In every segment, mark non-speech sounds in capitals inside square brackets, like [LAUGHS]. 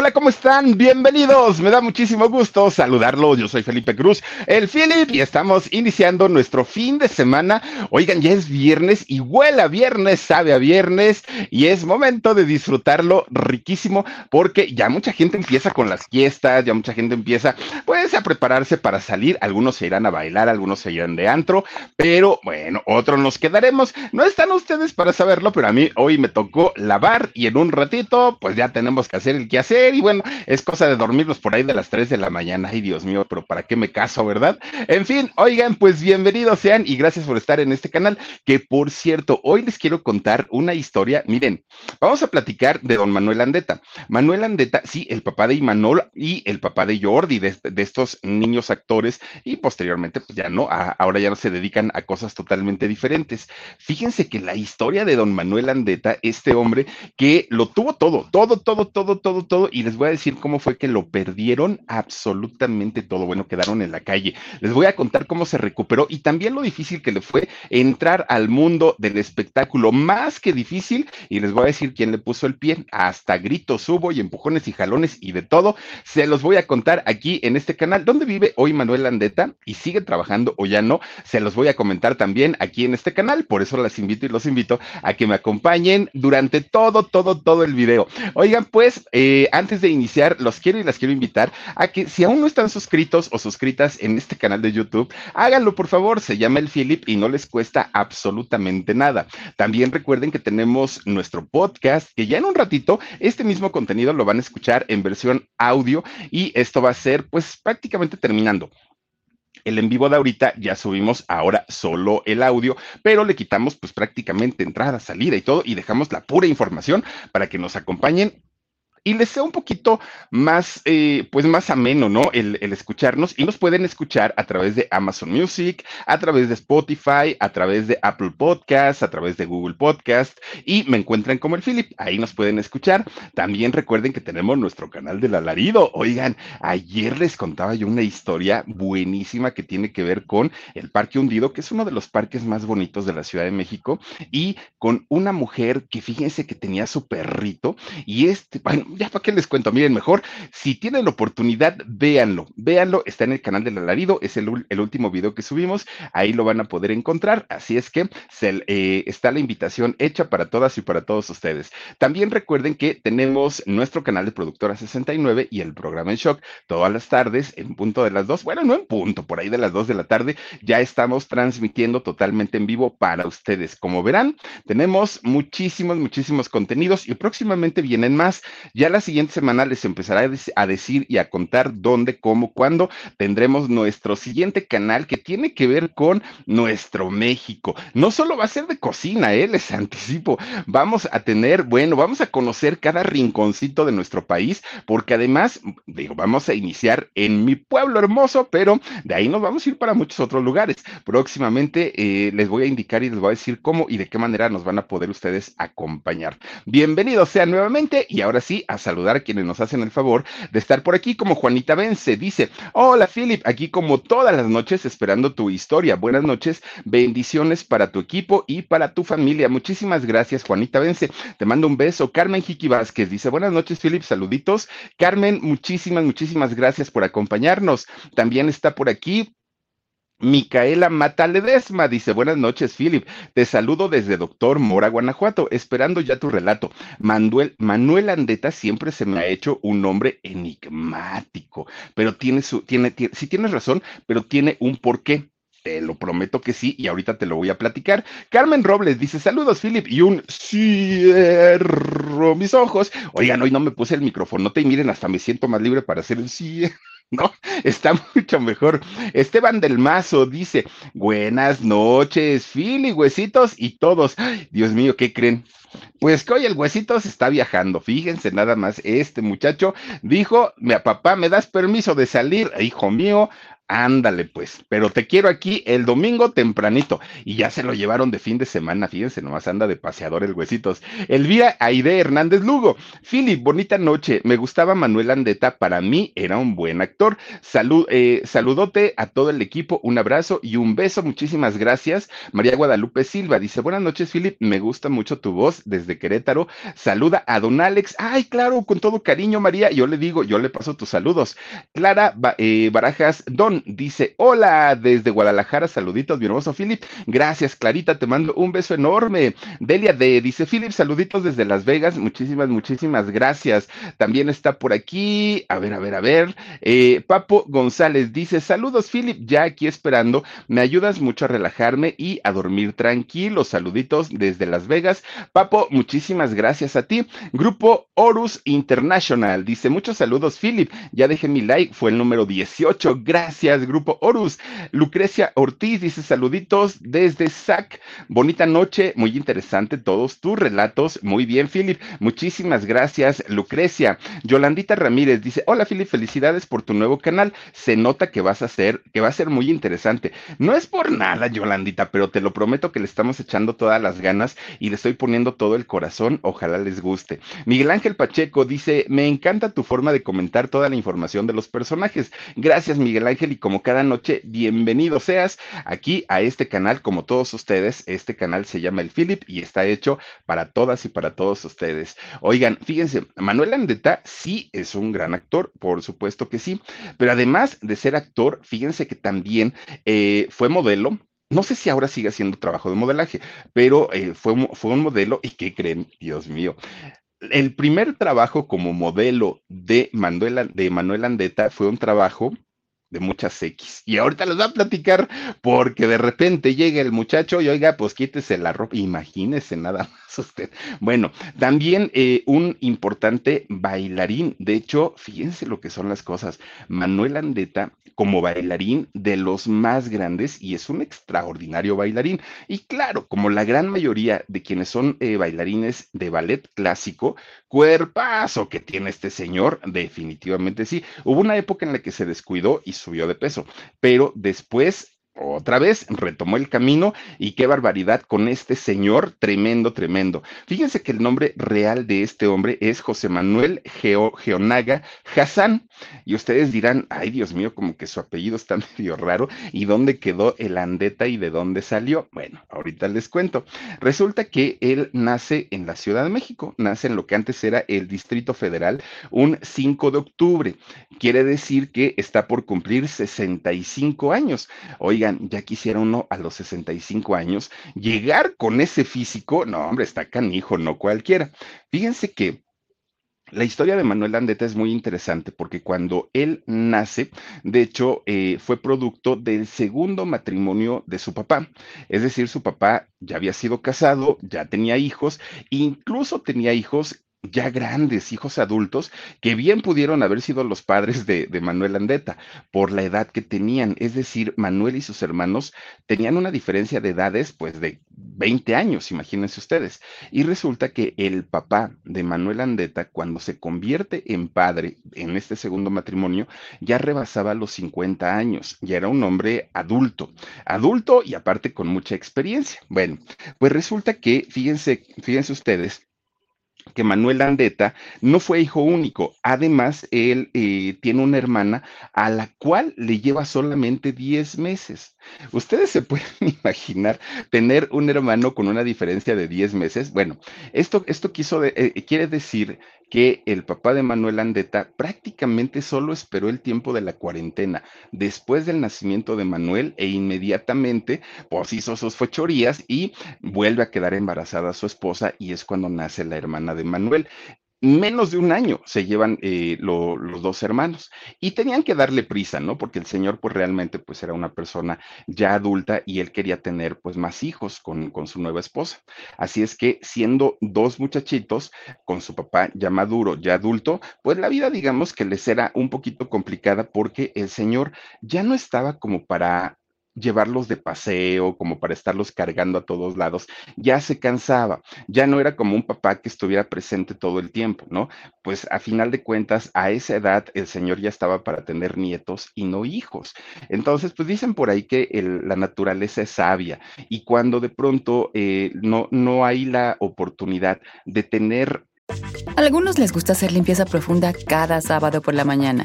Hola, ¿cómo están? Bienvenidos. Me da muchísimo gusto saludarlos. Yo soy Felipe Cruz, el Philip, y estamos iniciando nuestro fin de semana. Oigan, ya es viernes y huele a viernes, sabe a viernes, y es momento de disfrutarlo riquísimo porque ya mucha gente empieza con las fiestas, ya mucha gente empieza pues a prepararse para salir. Algunos se irán a bailar, algunos se irán de antro, pero bueno, otros nos quedaremos. No están ustedes para saberlo, pero a mí hoy me tocó lavar y en un ratito pues ya tenemos que hacer el que hacer y bueno, es cosa de dormirnos por ahí de las 3 de la mañana. Ay, Dios mío, pero ¿para qué me caso, verdad? En fin, oigan, pues bienvenidos sean y gracias por estar en este canal, que por cierto, hoy les quiero contar una historia. Miren, vamos a platicar de don Manuel Andeta. Manuel Andeta, sí, el papá de Imanol y el papá de Jordi, de, estos niños actores y posteriormente, pues ya no, ahora ya no se dedican a cosas totalmente diferentes. Fíjense que la historia de don Manuel Andeta, este hombre que lo tuvo todo, todo, todo, todo, todo, todo, y les voy a decir cómo fue que lo perdieron absolutamente todo. Bueno, quedaron en la calle. Les voy a contar cómo se recuperó y también lo difícil que le fue entrar al mundo del espectáculo, más que difícil, y les voy a decir quién le puso el pie, hasta gritos hubo y empujones y jalones y de todo. Se los voy a contar aquí en este canal. ¿Dónde vive hoy Manuel Andeta y sigue trabajando o ya no? Se los voy a comentar también aquí en este canal. Por eso las invito y los invito a que me acompañen durante todo, todo, todo el video. Oigan, pues, eh, antes de iniciar, los quiero y las quiero invitar a que si aún no están suscritos o suscritas en este canal de YouTube, háganlo por favor, se llama el Philip y no les cuesta absolutamente nada. También recuerden que tenemos nuestro podcast, que ya en un ratito este mismo contenido lo van a escuchar en versión audio y esto va a ser pues prácticamente terminando. El en vivo de ahorita ya subimos ahora solo el audio, pero le quitamos pues prácticamente entrada, salida y todo y dejamos la pura información para que nos acompañen y les sea un poquito más, eh, pues más ameno, ¿no? El, escucharnos y nos pueden escuchar a través de Amazon Music, a través de Spotify, a través de Apple Podcast, a través de Google Podcast y me encuentran como el Philip, ahí nos pueden escuchar. También recuerden que tenemos nuestro canal del alarido. Oigan, ayer les contaba yo una historia buenísima que tiene que ver con el Parque Hundido, que es uno de los parques más bonitos de la Ciudad de México y con una mujer que fíjense que tenía su perrito y este, bueno, ya para qué les cuento, miren, mejor, si tienen la oportunidad, véanlo, véanlo, está en el canal del alarido, es el, último video que subimos, ahí lo van a poder encontrar, así es que eh, está la invitación hecha para todas y para todos ustedes. También recuerden que tenemos nuestro canal de Productora 69 y el programa en Shock todas las tardes en punto de las dos, bueno, no en punto, por ahí de las dos de la tarde, ya estamos transmitiendo totalmente en vivo para ustedes. Como verán, tenemos muchísimos, muchísimos contenidos y próximamente vienen más. Ya la siguiente semana les empezará a decir y a contar dónde, cómo, cuándo tendremos nuestro siguiente canal que tiene que ver con nuestro México. No solo va a ser de cocina, ¿eh? les anticipo. Vamos a tener, bueno, vamos a conocer cada rinconcito de nuestro país, porque además, digo, vamos a iniciar en mi pueblo hermoso, pero de ahí nos vamos a ir para muchos otros lugares. Próximamente eh, les voy a indicar y les voy a decir cómo y de qué manera nos van a poder ustedes acompañar. Bienvenidos sean nuevamente y ahora sí, a saludar a quienes nos hacen el favor de estar por aquí, como Juanita Vence. Dice, hola Philip, aquí como todas las noches esperando tu historia. Buenas noches, bendiciones para tu equipo y para tu familia. Muchísimas gracias, Juanita Vence. Te mando un beso. Carmen Jiki Vázquez dice, buenas noches, Philip, saluditos. Carmen, muchísimas, muchísimas gracias por acompañarnos. También está por aquí Micaela Mataledesma dice, buenas noches, Philip. Te saludo desde Doctor Mora, Guanajuato, esperando ya tu relato. Manuel, Manuel Andeta siempre se me ha hecho un nombre enigmático, pero tiene su, tiene, tiene, sí tienes razón, pero tiene un porqué. Te lo prometo que sí, y ahorita te lo voy a platicar. Carmen Robles dice: Saludos, Philip, y un cierro mis ojos. Oigan, hoy no me puse el micrófono, te miren, hasta me siento más libre para hacer el cierre. [LAUGHS] ¿no? Está mucho mejor. Esteban del Mazo dice, buenas noches, Philly, huesitos y todos. Dios mío, ¿qué creen? Pues que hoy el huesito se está viajando. Fíjense nada más, este muchacho dijo, mi papá, ¿me das permiso de salir? Hijo mío, Ándale, pues, pero te quiero aquí el domingo tempranito. Y ya se lo llevaron de fin de semana, fíjense, nomás anda de paseador el huesitos. Elvira Aide Hernández Lugo. Philip, bonita noche. Me gustaba Manuel Andeta, para mí era un buen actor. Salud, eh, saludote a todo el equipo, un abrazo y un beso. Muchísimas gracias. María Guadalupe Silva dice: Buenas noches, Philip. Me gusta mucho tu voz desde Querétaro. Saluda a don Alex. Ay, claro, con todo cariño, María. Yo le digo, yo le paso tus saludos. Clara eh, Barajas, don dice, hola desde Guadalajara, saluditos, mi hermoso Philip. Gracias, Clarita, te mando un beso enorme. Delia de, dice Philip, saluditos desde Las Vegas, muchísimas, muchísimas gracias. También está por aquí, a ver, a ver, a ver. Eh, Papo González dice, saludos Philip, ya aquí esperando, me ayudas mucho a relajarme y a dormir tranquilo. Saluditos desde Las Vegas. Papo, muchísimas gracias a ti. Grupo Horus International dice, muchos saludos Philip, ya dejé mi like, fue el número 18, gracias Grupo Horus. Lucrecia Ortiz dice saluditos desde SAC. Bonita noche, muy interesante todos tus relatos. Muy bien, Philip. Muchísimas gracias, Lucrecia. Yolandita Ramírez dice, hola, Philip, felicidades por tu nuevo canal. Se nota que vas a ser, que va a ser muy interesante. No es por nada, Yolandita, pero te lo prometo que le estamos echando todas las ganas y le estoy poniendo todo el corazón. Ojalá les guste. Miguel Ángel Pacheco dice, me encanta tu forma de comentar toda la información de los personajes. Gracias, Miguel Ángel, como cada noche, bienvenido seas aquí a este canal, como todos ustedes. Este canal se llama El Philip y está hecho para todas y para todos ustedes. Oigan, fíjense, Manuel Andeta sí es un gran actor, por supuesto que sí, pero además de ser actor, fíjense que también eh, fue modelo, no sé si ahora sigue haciendo trabajo de modelaje, pero eh, fue, fue, un modelo y ¿qué creen? Dios mío. El primer trabajo como modelo de Manuel, de Manuel Andeta fue un trabajo de muchas X. Y ahorita les voy a platicar porque de repente llega el muchacho y oiga, pues quítese la ropa, imagínese nada más usted. Bueno, también eh, un importante bailarín, de hecho, fíjense lo que son las cosas. Manuel Andeta como bailarín de los más grandes y es un extraordinario bailarín. Y claro, como la gran mayoría de quienes son eh, bailarines de ballet clásico, cuerpazo que tiene este señor, definitivamente sí. Hubo una época en la que se descuidó y subió de peso, pero después otra vez retomó el camino y qué barbaridad con este señor, tremendo, tremendo. Fíjense que el nombre real de este hombre es José Manuel Geonaga Hassan. Y ustedes dirán, ay Dios mío, como que su apellido está [LAUGHS] medio raro. ¿Y dónde quedó el Andeta y de dónde salió? Bueno, ahorita les cuento. Resulta que él nace en la Ciudad de México, nace en lo que antes era el Distrito Federal un 5 de octubre. Quiere decir que está por cumplir 65 años. Ya quisiera uno a los 65 años llegar con ese físico, no, hombre, está canijo, no cualquiera. Fíjense que la historia de Manuel Andeta es muy interesante porque cuando él nace, de hecho, eh, fue producto del segundo matrimonio de su papá. Es decir, su papá ya había sido casado, ya tenía hijos, incluso tenía hijos ya grandes, hijos adultos, que bien pudieron haber sido los padres de, Manuel Andeta por la edad que tenían. Es decir, Manuel y sus hermanos tenían una diferencia de edades, pues de 20 años, imagínense ustedes. Y resulta que el papá de Manuel Andeta, cuando se convierte en padre en este segundo matrimonio, ya rebasaba los 50 años, ya era un hombre adulto, adulto y aparte con mucha experiencia. Bueno, pues resulta que, fíjense, fíjense ustedes, que Manuel Andeta no fue hijo único. Además, él eh, tiene una hermana a la cual le lleva solamente 10 meses. Ustedes se [LAUGHS] pueden imaginar tener un hermano con una diferencia de 10 meses. Bueno, esto, esto quiso eh, quiere decir que el papá de Manuel Andeta prácticamente solo esperó el tiempo de la cuarentena después del nacimiento de Manuel e inmediatamente pues hizo sus fechorías y vuelve a quedar embarazada su esposa y es cuando nace la hermana de Manuel menos de un año se llevan eh, los dos hermanos y tenían que darle prisa, ¿no? Porque el señor pues realmente pues era una persona ya adulta y él quería tener pues más hijos con, con su nueva esposa. Así es que siendo dos muchachitos con su papá ya maduro, ya adulto, pues la vida digamos que les era un poquito complicada porque el señor ya no estaba como para llevarlos de paseo, como para estarlos cargando a todos lados, ya se cansaba, ya no era como un papá que estuviera presente todo el tiempo, ¿no? Pues a final de cuentas, a esa edad el señor ya estaba para tener nietos y no hijos. Entonces, pues dicen por ahí que la naturaleza es sabia y cuando de pronto eh, no, no hay la oportunidad de tener... A algunos les gusta hacer limpieza profunda cada sábado por la mañana.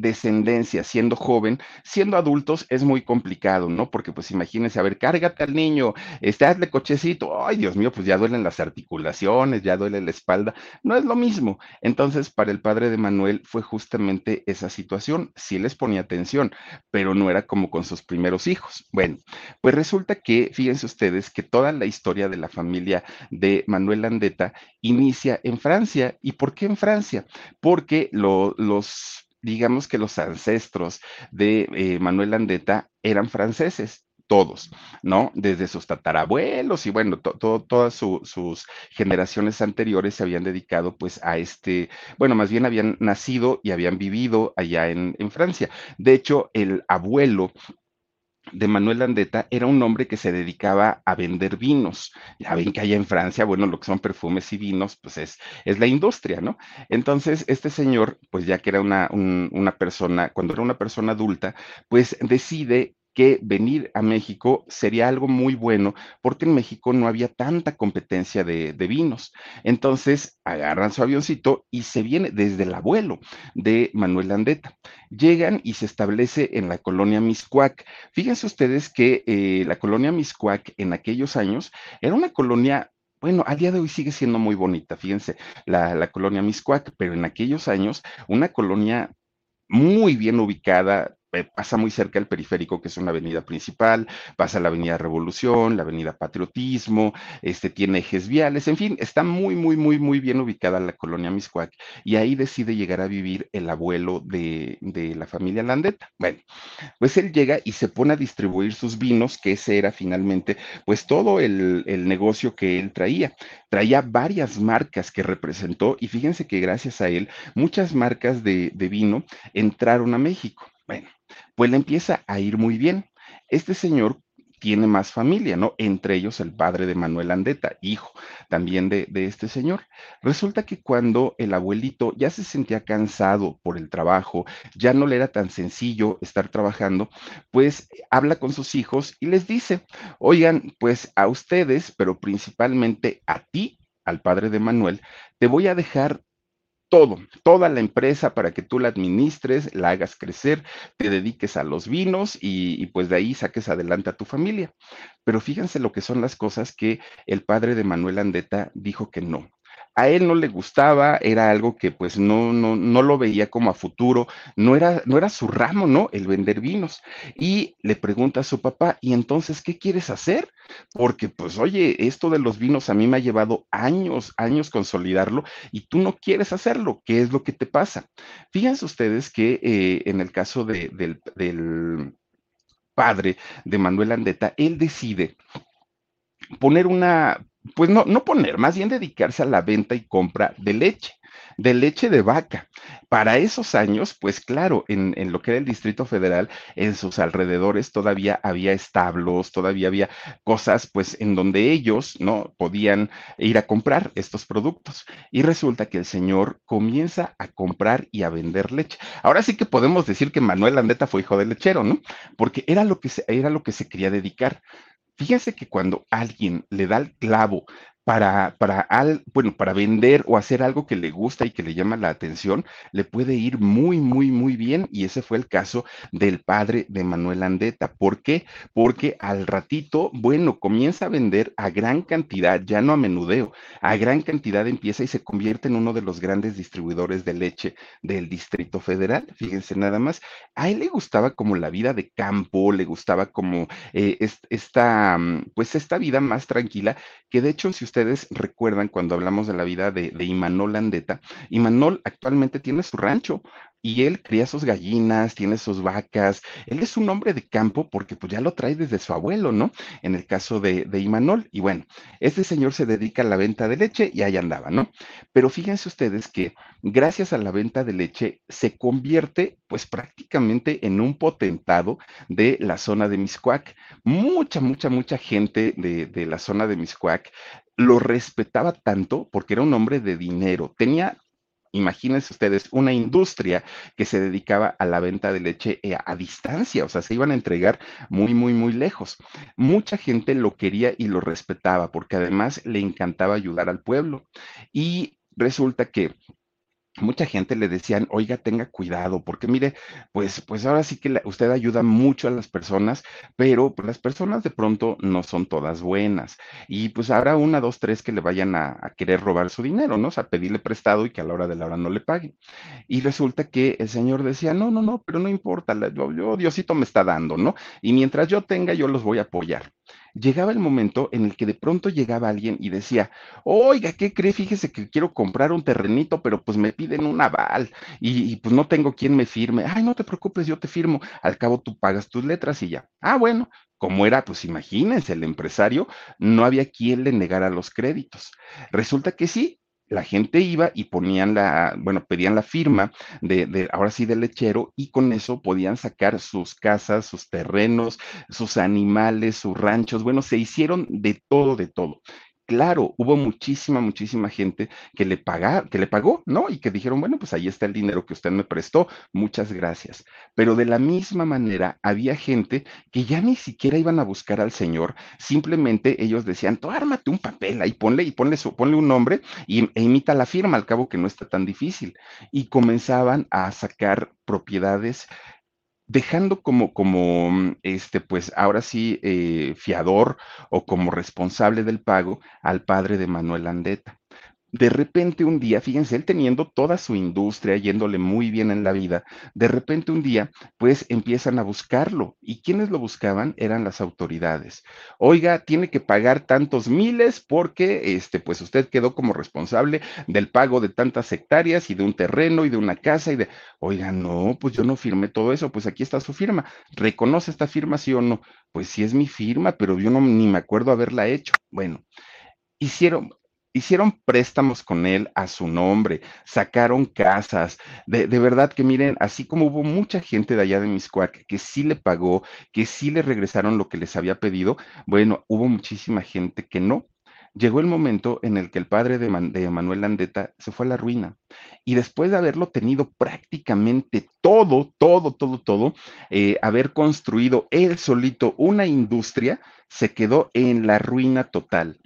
descendencia siendo joven, siendo adultos es muy complicado, ¿no? Porque pues imagínense, a ver, cárgate al niño, este, hazle cochecito, ay Dios mío, pues ya duelen las articulaciones, ya duele la espalda, no es lo mismo. Entonces, para el padre de Manuel fue justamente esa situación, sí les ponía atención, pero no era como con sus primeros hijos. Bueno, pues resulta que, fíjense ustedes, que toda la historia de la familia de Manuel Landeta inicia en Francia. ¿Y por qué en Francia? Porque los digamos que los ancestros de eh, Manuel Landeta eran franceses, todos, ¿no? Desde sus tatarabuelos y bueno, todas sus generaciones anteriores se habían dedicado pues a este, bueno, más bien habían nacido y habían vivido allá en Francia. De hecho, el abuelo de Manuel Andeta era un hombre que se dedicaba a vender vinos. Ya ven que allá en Francia, bueno, lo que son perfumes y vinos, pues es, es la industria, ¿no? Entonces, este señor, pues ya que era una, una persona, cuando era una persona adulta, pues decide que venir a México sería algo muy bueno porque en México no había tanta competencia de, vinos. Entonces agarran su avioncito y se viene desde el abuelo de Manuel Andeta. Llegan y se establece en la colonia Miscuac. Fíjense ustedes que eh, la colonia Miscuac en aquellos años era una colonia bueno, a día de hoy sigue siendo muy bonita, fíjense, la, la, colonia Miscuac, pero en aquellos años, una colonia muy bien ubicada, pasa muy cerca del periférico, que es una avenida principal, pasa la avenida Revolución, la avenida Patriotismo, este tiene ejes viales, en fin, está muy, muy, muy, muy bien ubicada la colonia Miscuac, y ahí decide llegar a vivir el abuelo de, de la familia Landeta. Bueno, pues él llega y se pone a distribuir sus vinos, que ese era finalmente, pues todo el, el negocio que él traía. Traía varias marcas que representó, y fíjense que gracias a él, muchas marcas de, de vino entraron a México. Bueno, pues le empieza a ir muy bien. Este señor tiene más familia, ¿no? Entre ellos el padre de Manuel Andeta, hijo también de, de, este señor. Resulta que cuando el abuelito ya se sentía cansado por el trabajo, ya no le era tan sencillo estar trabajando, pues habla con sus hijos y les dice, oigan, pues a ustedes, pero principalmente a ti, al padre de Manuel, te voy a dejar todo, toda la empresa para que tú la administres, la hagas crecer, te dediques a los vinos y, pues de ahí saques adelante a tu familia. Pero fíjense lo que son las cosas que el padre de Manuel Andeta dijo que no a él no le gustaba, era algo que pues no, no, no lo veía como a futuro, no era, no era su ramo, ¿no? El vender vinos. Y le pregunta a su papá, ¿y entonces qué quieres hacer? Porque pues oye, esto de los vinos a mí me ha llevado años, años consolidarlo y tú no quieres hacerlo, ¿qué es lo que te pasa? Fíjense ustedes que eh, en el caso del, del padre de Manuel Andeta, él decide poner una, pues no, no poner, más bien dedicarse a la venta y compra de leche. de leche de vaca. Para esos años, pues claro, en, en, lo que era el Distrito Federal, en sus alrededores todavía había establos, todavía había cosas, pues, en donde ellos, ¿no? Podían ir a comprar estos productos. Y resulta que el señor comienza a comprar y a vender leche. Ahora sí que podemos decir que Manuel Landeta fue hijo de lechero, ¿no? Porque era lo que se, era lo que se quería dedicar. Fíjense que cuando alguien le da el clavo para, para, al, bueno, para vender o hacer algo que le gusta y que le llama la atención, le puede ir muy, muy, muy bien. Y ese fue el caso del padre de Manuel Andeta. ¿Por qué? Porque al ratito, bueno, comienza a vender a gran cantidad, ya no a menudeo, a gran cantidad empieza y se convierte en uno de los grandes distribuidores de leche del Distrito Federal. Fíjense nada más. A él le gustaba como la vida de campo, le gustaba como eh, esta, mm, pues esta vida más tranquila, que de hecho, si ustedes recuerdan cuando hablamos de la vida de, Imanol Landeta, Imanol actualmente tiene su rancho y él cría sus gallinas, tiene sus vacas. Él es un hombre de campo porque pues ya lo trae desde su abuelo, ¿no? En el caso de, de Imanol. Y bueno, este señor se dedica a la venta de leche y ahí andaba, ¿no? Pero fíjense ustedes que gracias a la venta de leche se convierte pues prácticamente en un potentado de la zona de Miscuac. Mucha, mucha, mucha gente de, de la zona de Miscuac lo respetaba tanto porque era un hombre de dinero, tenía imagínense ustedes, una industria que se dedicaba a la venta de leche eh, a, distancia, o sea, se iban a entregar muy, muy, muy lejos. Mucha gente lo quería y lo respetaba porque además le encantaba ayudar al pueblo. Y resulta que mucha gente le decían, oiga, tenga cuidado, porque mire, pues, pues ahora sí que usted ayuda mucho a las personas, pero pues, las personas de pronto no son todas buenas. Y pues habrá una, dos, tres que le vayan a, a, querer robar su dinero, ¿no? O sea, pedirle prestado y que a la hora de la hora no le paguen. Y resulta que el señor decía, no, no, no, pero no importa, yo, yo Diosito me está dando, ¿no? Y mientras yo tenga, yo los voy a apoyar llegaba el momento en el que de pronto llegaba alguien y decía, oiga, ¿qué cree? Fíjese que quiero comprar un terrenito, pero pues me piden un aval y, pues no tengo quien me firme. Ay, no te preocupes, yo te firmo. Al cabo tú pagas tus letras y ya. Ah, bueno, como era, pues imagínense, el empresario, no había quien le negara los créditos. Resulta que sí, la gente iba y ponían la, bueno, pedían la firma de, de, ahora sí, del lechero y con eso podían sacar sus casas, sus terrenos, sus animales, sus ranchos, bueno, se hicieron de todo, de todo claro, hubo muchísima, muchísima gente que le, que le pagó, ¿no? Y que dijeron, bueno, pues ahí está el dinero que usted me prestó, muchas gracias. Pero de la misma manera, había gente que ya ni siquiera iban a buscar al Señor, simplemente ellos decían, tú ármate un papel ahí, ponle y ponle, su, ponle un nombre y, e imita la firma, al cabo que no está tan difícil. Y comenzaban a sacar propiedades dejando como, como, mm, este, pues ahora sí, eh, fiador o como responsable del pago al padre de Manuel Andeta de repente un día, fíjense, él teniendo toda su industria, yéndole muy bien en la vida, de repente un día, pues empiezan a buscarlo. ¿Y quienes lo buscaban? Eran las autoridades. Oiga, tiene que pagar tantos miles porque, este, pues usted quedó como responsable del pago de tantas hectáreas y de un terreno y de una casa y de, oiga, no, pues yo no firmé todo eso, pues aquí está su firma. ¿Reconoce esta firma, sí o no? Pues sí es mi firma, pero yo no ni me acuerdo haberla hecho. Bueno, hicieron, hicieron préstamos con él a su nombre, sacaron casas, de, verdad que miren, así como hubo mucha gente de allá de Miscuac que sí le pagó, que sí le regresaron lo que les había pedido, bueno, hubo muchísima gente que no. Llegó el momento en el que el padre de Manuel Landeta se fue a la ruina y después de haberlo tenido prácticamente todo, todo, todo, todo, eh, haber construido él solito una industria, se quedó en la ruina total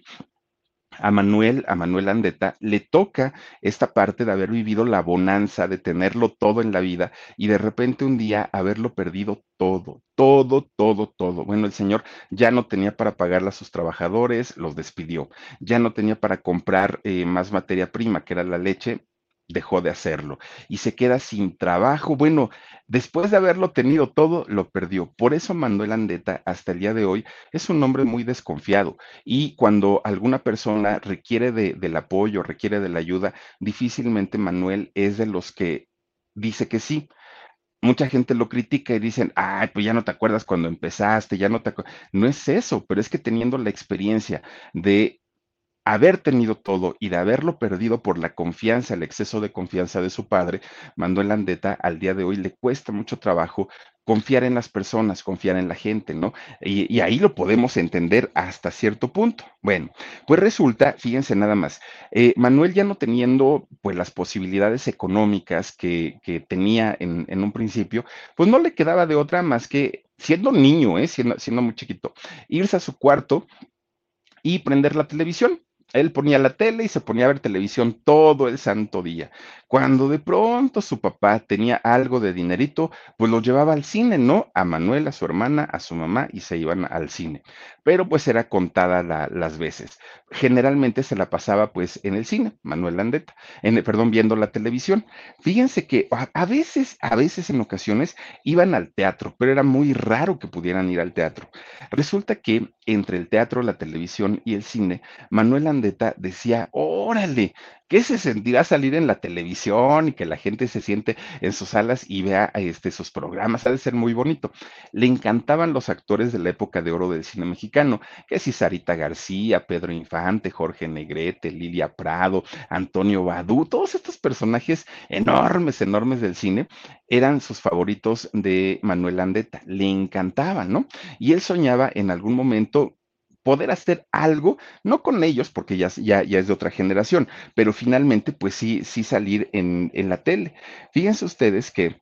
a Manuel, a Manuel Andeta, le toca esta parte de haber vivido la bonanza, de tenerlo todo en la vida y de repente un día haberlo perdido todo, todo, todo, todo. Bueno, el señor ya no tenía para pagarle a sus trabajadores, los despidió, ya no tenía para comprar eh, más materia prima, que era la leche, dejó de hacerlo y se queda sin trabajo. Bueno, después de haberlo tenido todo, lo perdió. Por eso Manuel Andeta hasta el día de hoy es un hombre muy desconfiado y cuando alguna persona requiere de, del apoyo, requiere de la ayuda, difícilmente Manuel es de los que dice que sí. Mucha gente lo critica y dicen, ay, pues ya no te acuerdas cuando empezaste, ya no te acuerdas. No es eso, pero es que teniendo la experiencia de haber tenido todo y de haberlo perdido por la confianza, el exceso de confianza de su padre, Manuel Landeta al día de hoy le cuesta mucho trabajo confiar en las personas, confiar en la gente, ¿no? Y, ahí lo podemos entender hasta cierto punto. Bueno, pues resulta, fíjense nada más, eh, Manuel ya no teniendo pues las posibilidades económicas que, tenía en, en, un principio, pues no le quedaba de otra más que siendo niño, ¿eh? siendo, siendo muy chiquito, irse a su cuarto y prender la televisión. Él ponía la tele y se ponía a ver televisión todo el santo día. Cuando de pronto su papá tenía algo de dinerito, pues lo llevaba al cine, ¿no? A Manuel, a su hermana, a su mamá y se iban al cine. Pero pues era contada las veces. Generalmente se la pasaba pues en el cine, Manuel Landeta, en, perdón, viendo la televisión. Fíjense que a, veces, a veces en ocasiones iban al teatro, pero era muy raro que pudieran ir al teatro. Resulta que entre el teatro, la televisión y el cine, Manuel Landeta decía, órale, ¿Qué se sentirá salir en la televisión y que la gente se siente en sus salas y vea este, sus programas? Ha de ser muy bonito. Le encantaban los actores de la época de oro del cine mexicano, que si Sarita García, Pedro Infante, Jorge Negrete, Lilia Prado, Antonio Badú, todos estos personajes enormes, enormes del cine, eran sus favoritos de Manuel Andeta. Le encantaban, ¿no? Y él soñaba en algún momento poder hacer algo, no con ellos, porque ya, ya, ya es de otra generación, pero finalmente, pues sí, sí salir en, en la tele. Fíjense ustedes que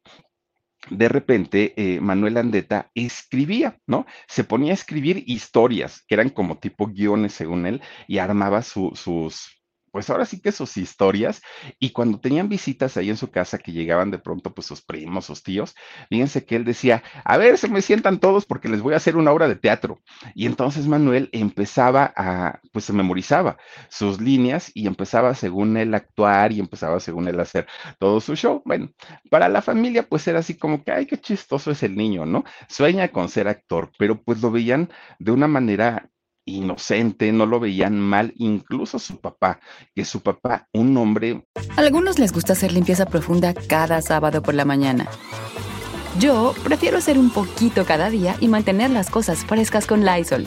de repente eh, Manuel Andeta escribía, ¿no? Se ponía a escribir historias, que eran como tipo guiones según él, y armaba sus pues ahora sí que sus historias, y cuando tenían visitas ahí en su casa que llegaban de pronto, pues sus primos, sus tíos, fíjense que él decía, a ver, se me sientan todos porque les voy a hacer una obra de teatro. Y entonces Manuel empezaba a, pues se memorizaba sus líneas y empezaba según él actuar y empezaba según él hacer todo su show. Bueno, para la familia pues era así como que, ay, qué chistoso es el niño, ¿no? Sueña con ser actor, pero pues lo veían de una manera inocente, no lo veían mal, incluso su papá, que su papá, un hombre... Algunos les gusta hacer limpieza profunda cada sábado por la mañana. Yo prefiero hacer un poquito cada día y mantener las cosas frescas con Lysol.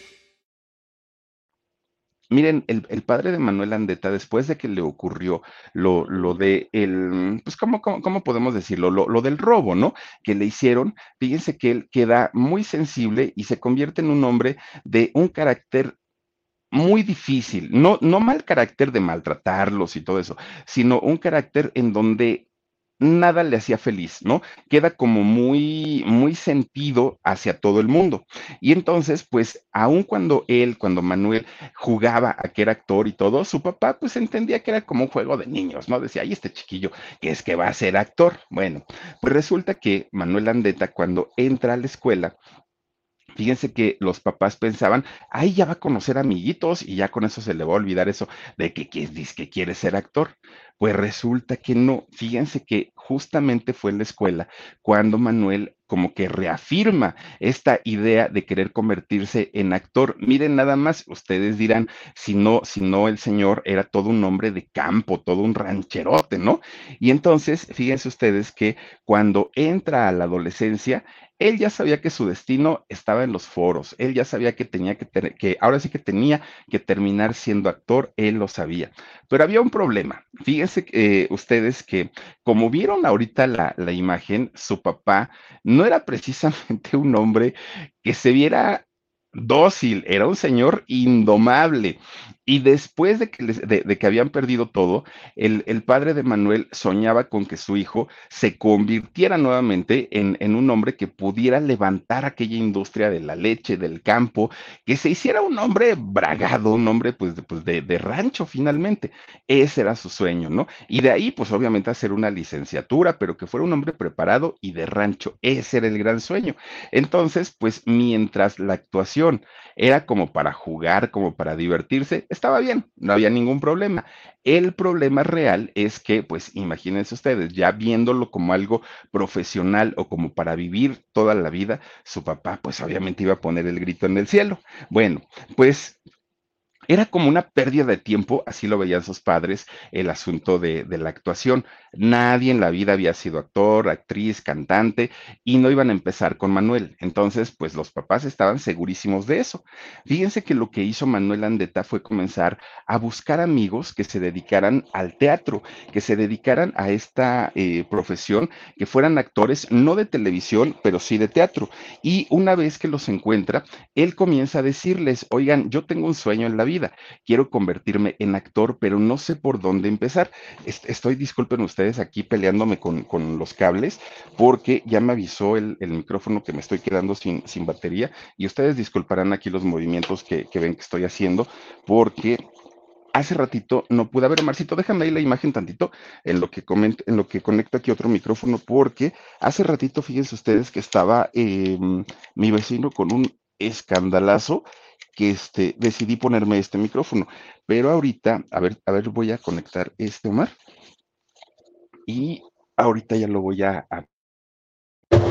Miren, el, padre de Manuel Andeta, después de que le ocurrió lo, lo de el, pues, ¿cómo, cómo, podemos decirlo? Lo, lo, del robo, ¿no? Que le hicieron, fíjense que él queda muy sensible y se convierte en un hombre de un carácter muy difícil, no, no mal carácter de maltratarlos y todo eso, sino un carácter en donde nada le hacía feliz, ¿no? Queda como muy, muy sentido hacia todo el mundo. Y entonces, pues, aun cuando él, cuando Manuel jugaba a que era actor y todo, su papá, pues, entendía que era como un juego de niños, ¿no? Decía, ay, este chiquillo, que es que va a ser actor. Bueno, pues resulta que Manuel Andeta, cuando entra a la escuela, Fíjense que los papás pensaban, ay, ya va a conocer amiguitos y ya con eso se le va a olvidar eso de que, que, que quiere ser actor. Pues resulta que no. Fíjense que justamente fue en la escuela cuando Manuel como que reafirma esta idea de querer convertirse en actor. Miren nada más, ustedes dirán, si no, si no el señor era todo un hombre de campo, todo un rancherote, ¿no? Y entonces, fíjense ustedes que cuando entra a la adolescencia, él ya sabía que su destino estaba en los foros, él ya sabía que tenía que, que ahora sí que tenía que terminar siendo actor, él lo sabía. Pero había un problema. Fíjense eh, ustedes que como vieron ahorita la, la imagen, su papá no era precisamente un hombre que se viera dócil, era un señor indomable. Y después de que, de, que habían perdido todo, el, padre de Manuel soñaba con que su hijo se convirtiera nuevamente en, un hombre que pudiera levantar aquella industria de la leche, del campo, que se hiciera un hombre bragado, un hombre pues, de, pues de, de rancho finalmente. Ese era su sueño, ¿no? Y de ahí pues obviamente hacer una licenciatura, pero que fuera un hombre preparado y de rancho. Ese era el gran sueño. Entonces, pues mientras la actuación era como para jugar, como para divertirse, estaba bien, no había ningún problema. El problema real es que, pues imagínense ustedes, ya viéndolo como algo profesional o como para vivir toda la vida, su papá pues obviamente iba a poner el grito en el cielo. Bueno, pues era como una pérdida de tiempo, así lo veían sus padres, el asunto de, de, la actuación. Nadie en la vida había sido actor, actriz, cantante, y no iban a empezar con Manuel. Entonces, pues los papás estaban segurísimos de eso. Fíjense que lo que hizo Manuel Andeta fue comenzar a buscar amigos que se dedicaran al teatro, que se dedicaran a esta eh, profesión, que fueran actores, no de televisión, pero sí de teatro. Y una vez que los encuentra, él comienza a decirles, oigan, yo tengo un sueño en la vida Quiero convertirme en actor, pero no sé por dónde empezar. Estoy, disculpen ustedes, aquí peleándome con, los cables, porque ya me avisó el, micrófono que me estoy quedando sin, sin, batería y ustedes disculparán aquí los movimientos que, ven que estoy haciendo, porque hace ratito no pude ver, Marcito, déjame ahí la imagen tantito en lo que comento, en lo que conecto aquí otro micrófono, porque hace ratito, fíjense ustedes que estaba em, mi vecino con un escandalazo que este, decidí ponerme este micrófono. Pero ahorita, a ver, a ver, voy a conectar este, Omar. Y ahorita ya lo voy a...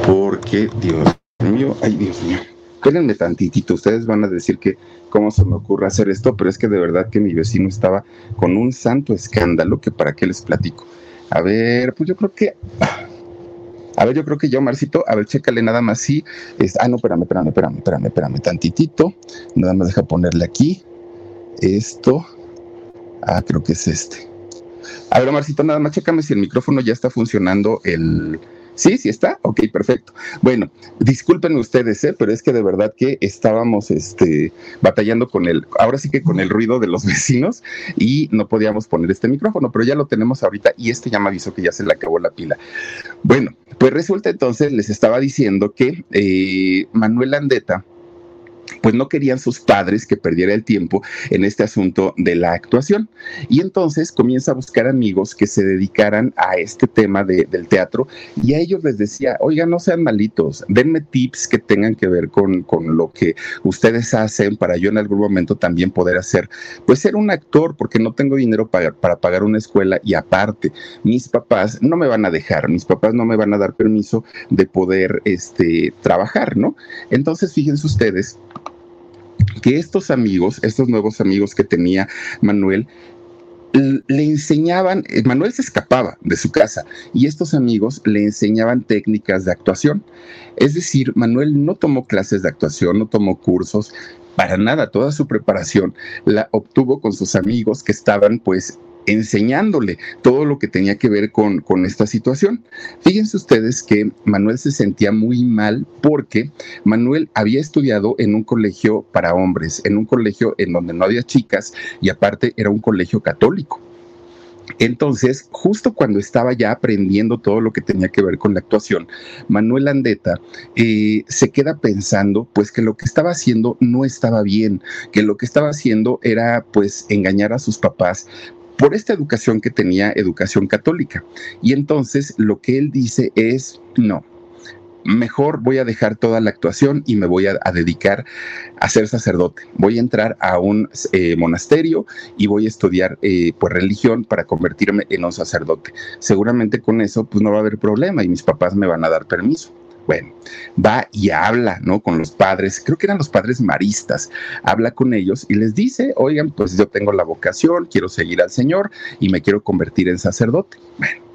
Porque, Dios mío, ay, Dios mío. Espérenme tantitito, ustedes van a decir que cómo se me ocurre hacer esto, pero es que de verdad que mi vecino estaba con un santo escándalo que para qué les platico. A ver, pues yo creo que a ver, yo creo que yo, Marcito, a ver, chécale nada más si. Es, ah, no, espérame, espérame, espérame, espérame, espérame, tantitito. Nada más deja ponerle aquí. Esto. Ah, creo que es este. A ver, Marcito, nada más chécame si el micrófono ya está funcionando el, Sí, sí está. Ok, perfecto. Bueno, disculpen ustedes, ¿eh? pero es que de verdad que estábamos este, batallando con el, ahora sí que con el ruido de los [LAUGHS] vecinos y no podíamos poner este micrófono, pero ya lo tenemos ahorita y este ya me avisó que ya se le acabó la pila. Bueno, pues resulta entonces, les estaba diciendo que eh, Manuel Andeta pues no querían sus padres que perdiera el tiempo en este asunto de la actuación. Y entonces comienza a buscar amigos que se dedicaran a este tema del teatro y a ellos les decía, oiga, no sean malitos, denme tips que tengan que ver con, con lo que ustedes hacen para yo en algún momento también poder hacer, pues ser un actor porque no tengo dinero para, para pagar una escuela y aparte, mis papás no me van a dejar, mis papás no me van a dar permiso de poder este, trabajar, ¿no? Entonces, fíjense ustedes que estos amigos, estos nuevos amigos que tenía Manuel, le enseñaban, eh, Manuel se escapaba de su casa y estos amigos le enseñaban técnicas de actuación. Es decir, Manuel no tomó clases de actuación, no tomó cursos, para nada, toda su preparación la obtuvo con sus amigos que estaban pues enseñándole todo lo que tenía que ver con, con, esta situación. Fíjense ustedes que Manuel se sentía muy mal porque Manuel había estudiado en un colegio para hombres, en un colegio en donde no había chicas y aparte era un colegio católico. Entonces, justo cuando estaba ya aprendiendo todo lo que tenía que ver con la actuación, Manuel Andeta eh, se queda pensando pues que lo que estaba haciendo no estaba bien, que lo que estaba haciendo era pues engañar a sus papás por esta educación que tenía, educación católica. Y entonces lo que él dice es, no, mejor voy a dejar toda la actuación y me voy a, dedicar a ser sacerdote. Voy a entrar a un eh, monasterio y voy a estudiar eh, pues religión para convertirme en un sacerdote. Seguramente con eso pues no va a haber problema y mis papás me van a dar permiso. Bueno, va y habla, ¿no? Con los padres, creo que eran los padres maristas, habla con ellos y les dice, oigan, pues yo tengo la vocación, quiero seguir al Señor y me quiero convertir en sacerdote. Bueno,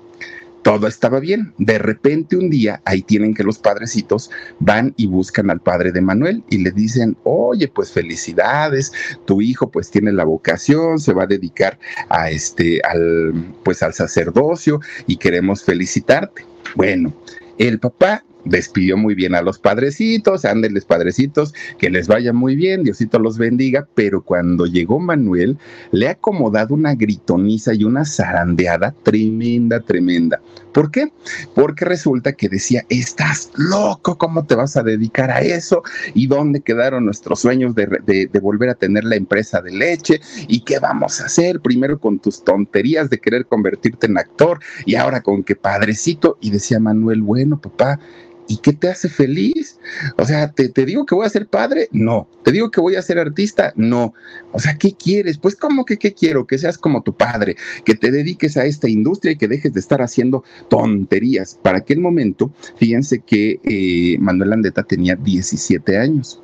todo estaba bien. De repente un día ahí tienen que los padrecitos van y buscan al padre de Manuel y le dicen, oye, pues felicidades, tu hijo pues tiene la vocación, se va a dedicar a este, al, pues al sacerdocio y queremos felicitarte. Bueno, el papá despidió muy bien a los padrecitos, ándeles padrecitos, que les vaya muy bien, Diosito los bendiga, pero cuando llegó Manuel, le ha acomodado una gritoniza y una zarandeada tremenda, tremenda. ¿Por qué? Porque resulta que decía, estás loco, ¿cómo te vas a dedicar a eso? ¿Y dónde quedaron nuestros sueños de, de, volver a tener la empresa de leche? ¿Y qué vamos a hacer? Primero con tus tonterías de querer convertirte en actor y ahora con que padrecito. Y decía Manuel, bueno, papá, ¿y qué te hace feliz? O sea, ¿te, ¿te, digo que voy a ser padre? No. ¿Te digo que voy a ser artista? No. O sea, ¿qué quieres? Pues, ¿cómo que qué quiero? Que seas como tu padre, que te dediques a esta industria y que dejes de estar haciendo tonterías. Para aquel momento, fíjense que eh, Manuel Andeta tenía 17 años.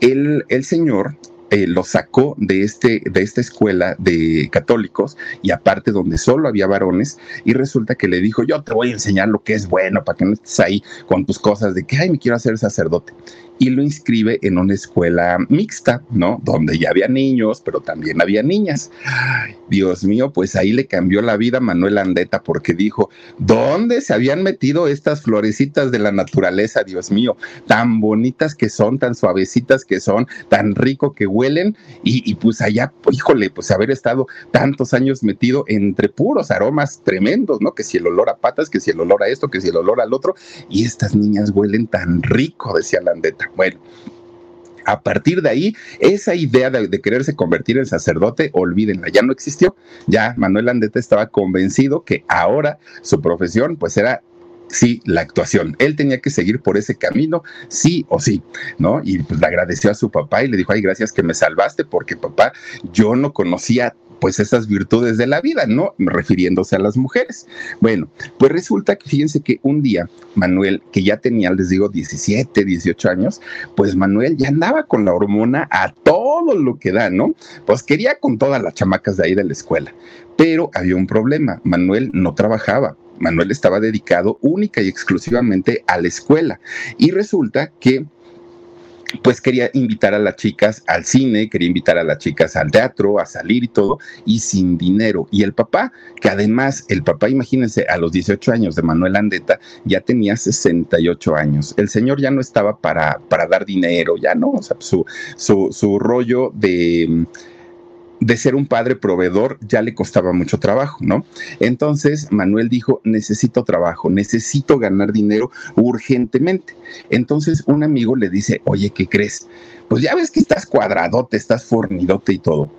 El, el señor eh, lo sacó de, este, de esta escuela de católicos y aparte donde solo había varones y resulta que le dijo, yo te voy a enseñar lo que es bueno para que no estés ahí con tus cosas de que, ay, me quiero hacer sacerdote y lo inscribe en una escuela mixta, ¿no? Donde ya había niños, pero también había niñas. Ay, Dios mío, pues ahí le cambió la vida a Manuel Andeta porque dijo, ¿dónde se habían metido estas florecitas de la naturaleza, Dios mío? Tan bonitas que son, tan suavecitas que son, tan rico que huelen y, y pues allá, híjole, pues haber estado tantos años metido entre puros aromas tremendos, ¿no? Que si el olor a patas, que si el olor a esto, que si el olor al otro, y estas niñas huelen tan rico, decía la Andeta. Bueno, a partir de ahí, esa idea de, quererse convertir en sacerdote, olvídenla, ya no existió. Ya Manuel Andeta estaba convencido que ahora su profesión pues era sí, la actuación. Él tenía que seguir por ese camino, sí o sí, ¿no? Y pues le agradeció a su papá y le dijo, ay, gracias que me salvaste, porque papá, yo no conocía pues esas virtudes de la vida, ¿no? Refiriéndose a las mujeres. Bueno, pues resulta que fíjense que un día Manuel, que ya tenía, les digo, 17, 18 años, pues Manuel ya andaba con la hormona a todo lo que da, ¿no? Pues quería con todas las chamacas de ahí de la escuela. Pero había un problema, Manuel no trabajaba, Manuel estaba dedicado única y exclusivamente a la escuela. Y resulta que pues quería invitar a las chicas al cine, quería invitar a las chicas al teatro, a salir y todo, y sin dinero. Y el papá, que además, el papá, imagínense, a los 18 años de Manuel Andeta, ya tenía 68 años. El señor ya no estaba para, para dar dinero, ya no, o sea, su, su, su rollo de de ser un padre proveedor ya le costaba mucho trabajo, ¿no? Entonces Manuel dijo, necesito trabajo, necesito ganar dinero urgentemente. Entonces un amigo le dice, oye, ¿qué crees? Pues ya ves que estás cuadradote, estás fornidote y todo.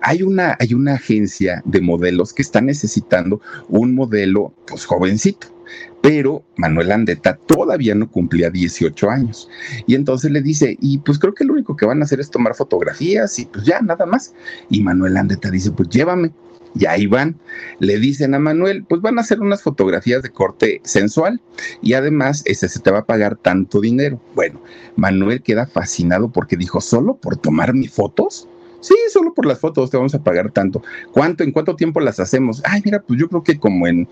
Hay una, hay una agencia de modelos que está necesitando un modelo, pues jovencito pero Manuel Andeta todavía no cumplía 18 años. Y entonces le dice, y pues creo que lo único que van a hacer es tomar fotografías y pues ya, nada más. Y Manuel Andeta dice, pues llévame. Y ahí van, le dicen a Manuel, pues van a hacer unas fotografías de corte sensual y además ese se te va a pagar tanto dinero. Bueno, Manuel queda fascinado porque dijo, ¿solo por tomar mis fotos? Sí, solo por las fotos te vamos a pagar tanto. ¿Cuánto? ¿En cuánto tiempo las hacemos? Ay, mira, pues yo creo que como en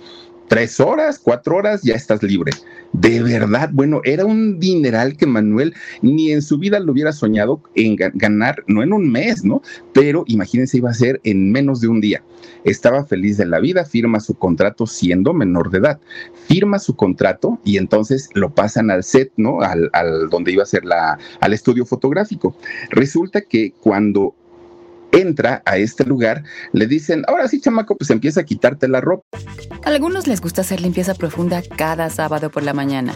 tres horas, cuatro horas, ya estás libre. De verdad, bueno, era un dineral que Manuel ni en su vida lo hubiera soñado en ganar, no en un mes, ¿no? Pero imagínense, iba a ser en menos de un día. Estaba feliz de la vida, firma su contrato siendo menor de edad. Firma su contrato y entonces lo pasan al set, ¿no? Al, al donde iba a ser la, al estudio fotográfico. Resulta que cuando entra a este lugar, le dicen, ahora sí, chamaco, pues empieza a quitarte la ropa. A algunos les gusta hacer limpieza profunda cada sábado por la mañana.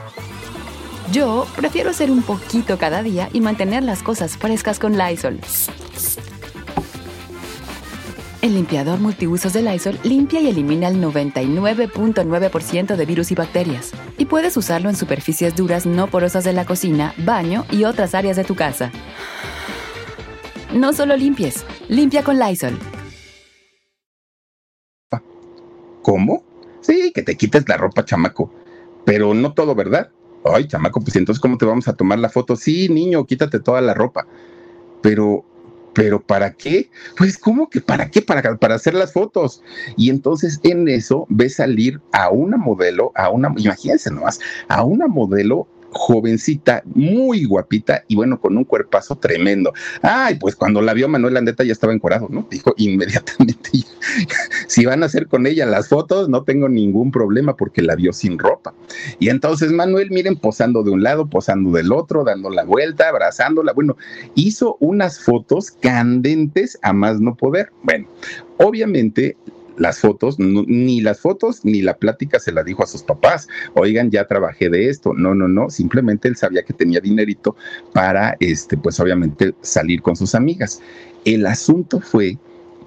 Yo prefiero hacer un poquito cada día y mantener las cosas frescas con Lysol. El limpiador multiusos de Lysol limpia y elimina el 99.9% de virus y bacterias. Y puedes usarlo en superficies duras no porosas de la cocina, baño y otras áreas de tu casa. No solo limpies, limpia con Lysol. ¿Cómo? Sí, que te quites la ropa, chamaco. Pero no todo, ¿verdad? Ay, chamaco, pues entonces, ¿cómo te vamos a tomar la foto? Sí, niño, quítate toda la ropa. Pero, pero ¿para qué? Pues, ¿cómo que para qué? Para, para hacer las fotos. Y entonces en eso ves salir a una modelo, a una, imagínense nomás, a una modelo jovencita, muy guapita y bueno, con un cuerpazo tremendo. Ay, pues cuando la vio Manuel Andeta ya estaba encuadrado, ¿no? Dijo inmediatamente, [LAUGHS] si van a hacer con ella las fotos, no tengo ningún problema porque la vio sin ropa. Y entonces Manuel, miren, posando de un lado, posando del otro, dando la vuelta, abrazándola. Bueno, hizo unas fotos candentes a más no poder. Bueno, obviamente las fotos, ni las fotos ni la plática se la dijo a sus papás. Oigan, ya trabajé de esto. No, no, no. Simplemente él sabía que tenía dinerito para, este, pues obviamente salir con sus amigas. El asunto fue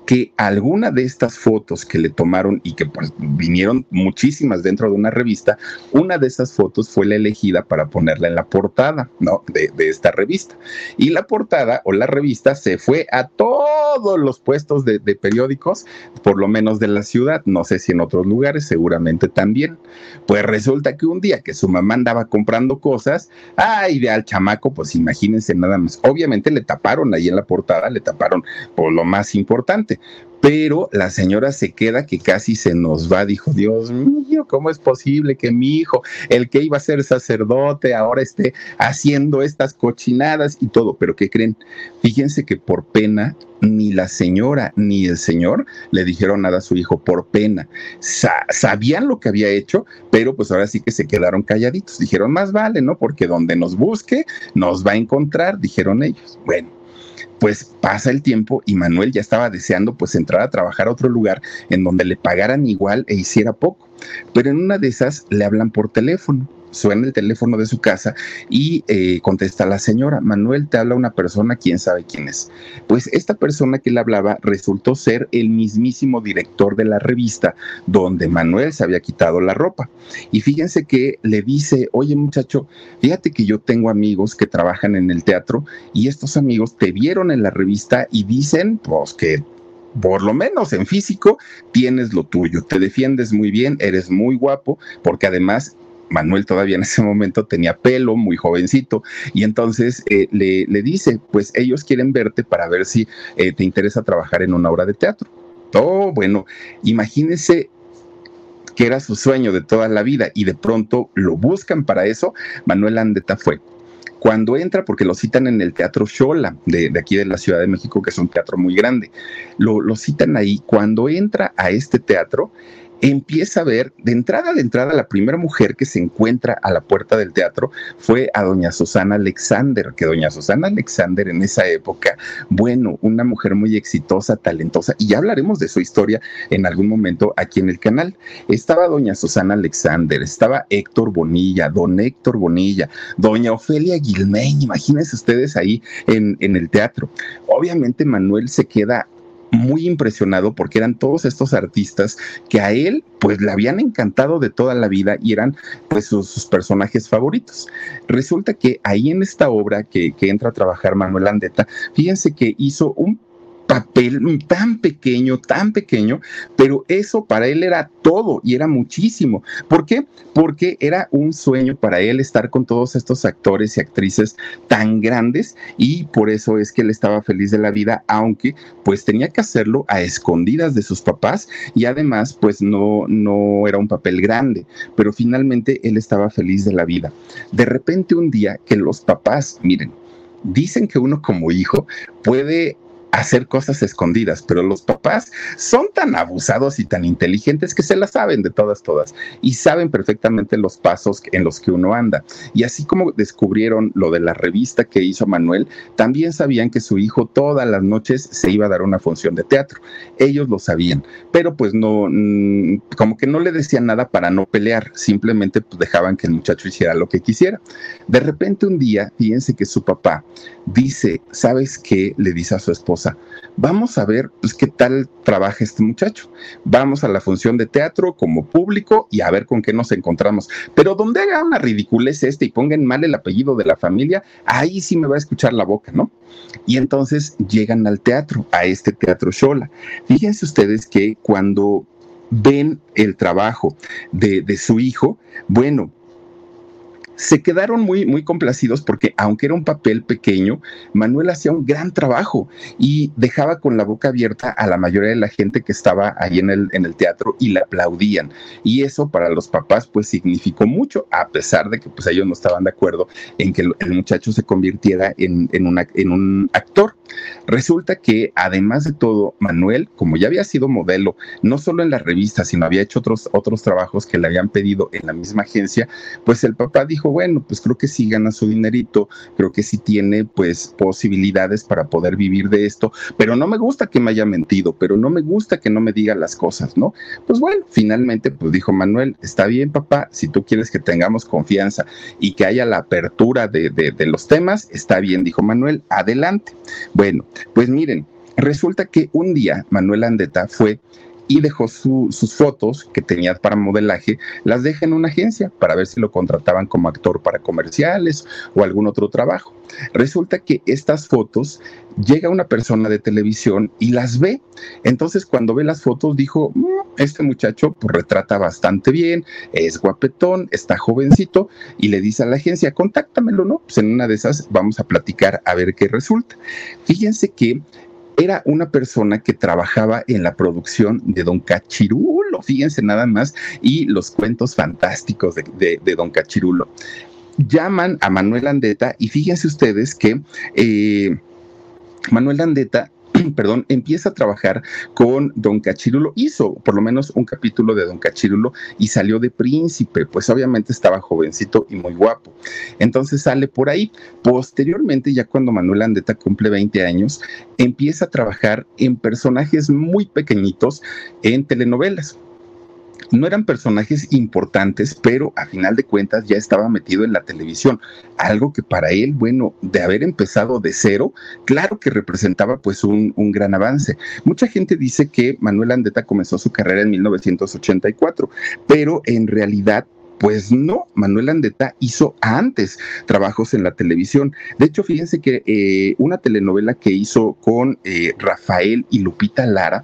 que alguna de estas fotos que le tomaron y que pues, vinieron muchísimas dentro de una revista, una de esas fotos fue la elegida para ponerla en la portada, ¿no? De, esta revista. Y la portada o la revista se fue a todos los puestos de, periódicos, por lo menos de la ciudad, no sé si en otros lugares, seguramente también. Pues resulta que un día que su mamá andaba comprando cosas, ay, de al chamaco, pues imagínense nada más. Obviamente le taparon ahí en la portada, le taparon por lo más importante pero la señora se queda que casi se nos va, dijo, Dios mío, ¿cómo es posible que mi hijo, el que iba a ser sacerdote, ahora esté haciendo estas cochinadas y todo? Pero ¿qué creen? Fíjense que por pena ni la señora ni el señor le dijeron nada a su hijo por pena. sabían lo que había hecho, pero pues ahora sí que se quedaron calladitos. Dijeron, más vale, ¿no? Porque donde nos busque, nos va a encontrar, dijeron ellos. Bueno pues pasa el tiempo y Manuel ya estaba deseando pues entrar a trabajar a otro lugar en donde le pagaran igual e hiciera poco. Pero en una de esas le hablan por teléfono suena el teléfono de su casa y eh, contesta la señora, Manuel, te habla una persona, quién sabe quién es. Pues esta persona que le hablaba resultó ser el mismísimo director de la revista donde Manuel se había quitado la ropa. Y fíjense que le dice, oye muchacho, fíjate que yo tengo amigos que trabajan en el teatro y estos amigos te vieron en la revista y dicen, pues que por lo menos en físico, tienes lo tuyo, te defiendes muy bien, eres muy guapo, porque además Manuel todavía en ese momento tenía pelo, muy jovencito, y entonces eh, le, dice, pues ellos quieren verte para ver si eh, te interesa trabajar en una obra de teatro. Oh, bueno, imagínese que era su sueño de toda la vida y de pronto lo buscan para eso, Manuel Andeta fue. Cuando entra, porque lo citan en el Teatro Xola, de, aquí de la Ciudad de México, que es un teatro muy grande, lo, lo citan ahí, cuando entra a este teatro, empieza a ver, de entrada de entrada, la primera mujer que se encuentra a la puerta del teatro fue a doña Susana Alexander, que doña Susana Alexander en esa época, bueno, una mujer muy exitosa, talentosa, y ya hablaremos de su historia en algún momento aquí en el canal. Estaba doña Susana Alexander, estaba Héctor Bonilla, don Héctor Bonilla, doña Ofelia Guilmain, imagínense ustedes ahí en, en el teatro. Obviamente Manuel se queda muy impresionado porque eran todos estos artistas que a él pues le habían encantado de toda la vida y eran pues sus, personajes favoritos. Resulta que ahí en esta obra que, que entra a trabajar Manuel Andeta, fíjense que hizo un papel tan pequeño, tan pequeño, pero eso para él era todo y era muchísimo. ¿Por qué? Porque era un sueño para él estar con todos estos actores y actrices tan grandes y por eso es que él estaba feliz de la vida, aunque pues tenía que hacerlo a escondidas de sus papás y además pues no, no era un papel grande, pero finalmente él estaba feliz de la vida. De repente un día que los papás, miren, dicen que uno como hijo puede hacer cosas escondidas, pero los papás son tan abusados y tan inteligentes que se las saben de todas, todas, y saben perfectamente los pasos en los que uno anda. Y así como descubrieron lo de la revista que hizo Manuel, también sabían que su hijo todas las noches se iba a dar una función de teatro. Ellos lo sabían, pero pues no, mm, como que no le decían nada para no pelear, simplemente pues dejaban que el muchacho hiciera lo que quisiera. De repente un día, fíjense que su papá dice, ¿sabes qué? Le dice a su esposa, vamos a ver pues, qué tal trabaja este muchacho. Vamos a la función de teatro como público y a ver con qué nos encontramos. Pero donde haga una ridiculez este y pongan mal el apellido de la familia, ahí sí me va a escuchar la boca, ¿no? Y entonces llegan al teatro, a este teatro Shola. Fíjense ustedes que cuando ven el trabajo de, de su hijo, bueno, se quedaron muy, muy complacidos porque aunque era un papel pequeño, Manuel hacía un gran trabajo y dejaba con la boca abierta a la mayoría de la gente que estaba ahí en el, en el teatro y le aplaudían. Y eso para los papás pues significó mucho, a pesar de que pues ellos no estaban de acuerdo en que el, muchacho se convirtiera en, en, en un actor. Resulta que además de todo, Manuel, como ya había sido modelo, no solo en la revista, sino había hecho otros, otros trabajos que le habían pedido en la misma agencia, pues el papá dijo, bueno, pues creo que sí gana su dinerito, creo que sí tiene pues posibilidades para poder vivir de esto, pero no me gusta que me haya mentido, pero no me gusta que no me diga las cosas, ¿no? Pues bueno, finalmente pues dijo Manuel, está bien papá, si tú quieres que tengamos confianza y que haya la apertura de, de los temas, está bien, dijo Manuel, adelante. Bueno, pues miren, resulta que un día Manuel Andeta fue y dejó sus fotos que tenía para modelaje, las deja en una agencia para ver si lo contrataban como actor para comerciales o algún otro trabajo. Resulta que estas fotos llega una persona de televisión y las ve. Entonces cuando ve las fotos dijo, mm, este muchacho pues, retrata bastante bien, es guapetón, está jovencito y le dice a la agencia, contáctamelo, ¿no? Pues en una de esas vamos a platicar a ver qué resulta. Fíjense que era una persona que trabajaba en la producción de Don Cachirulo, fíjense nada más, y los cuentos fantásticos de, Don Cachirulo. Llaman a Manuel Andeta y fíjense ustedes que eh, Manuel Andeta perdón, empieza a trabajar con Don Cachirulo. Hizo por lo menos un capítulo de Don Cachirulo y salió de príncipe, pues obviamente estaba jovencito y muy guapo. Entonces sale por ahí. Posteriormente, ya cuando Manuel Andeta cumple 20 años, empieza a trabajar en personajes muy pequeñitos en telenovelas no eran personajes importantes, pero a final de cuentas ya estaba metido en la televisión, algo que para él, bueno, de haber empezado de cero, claro que representaba pues un, gran avance. Mucha gente dice que Manuel Andeta comenzó su carrera en 1984, pero en realidad pues no, Manuel Andeta hizo antes trabajos en la televisión. De hecho, fíjense que eh, una telenovela que hizo con eh, Rafael y Lupita Lara,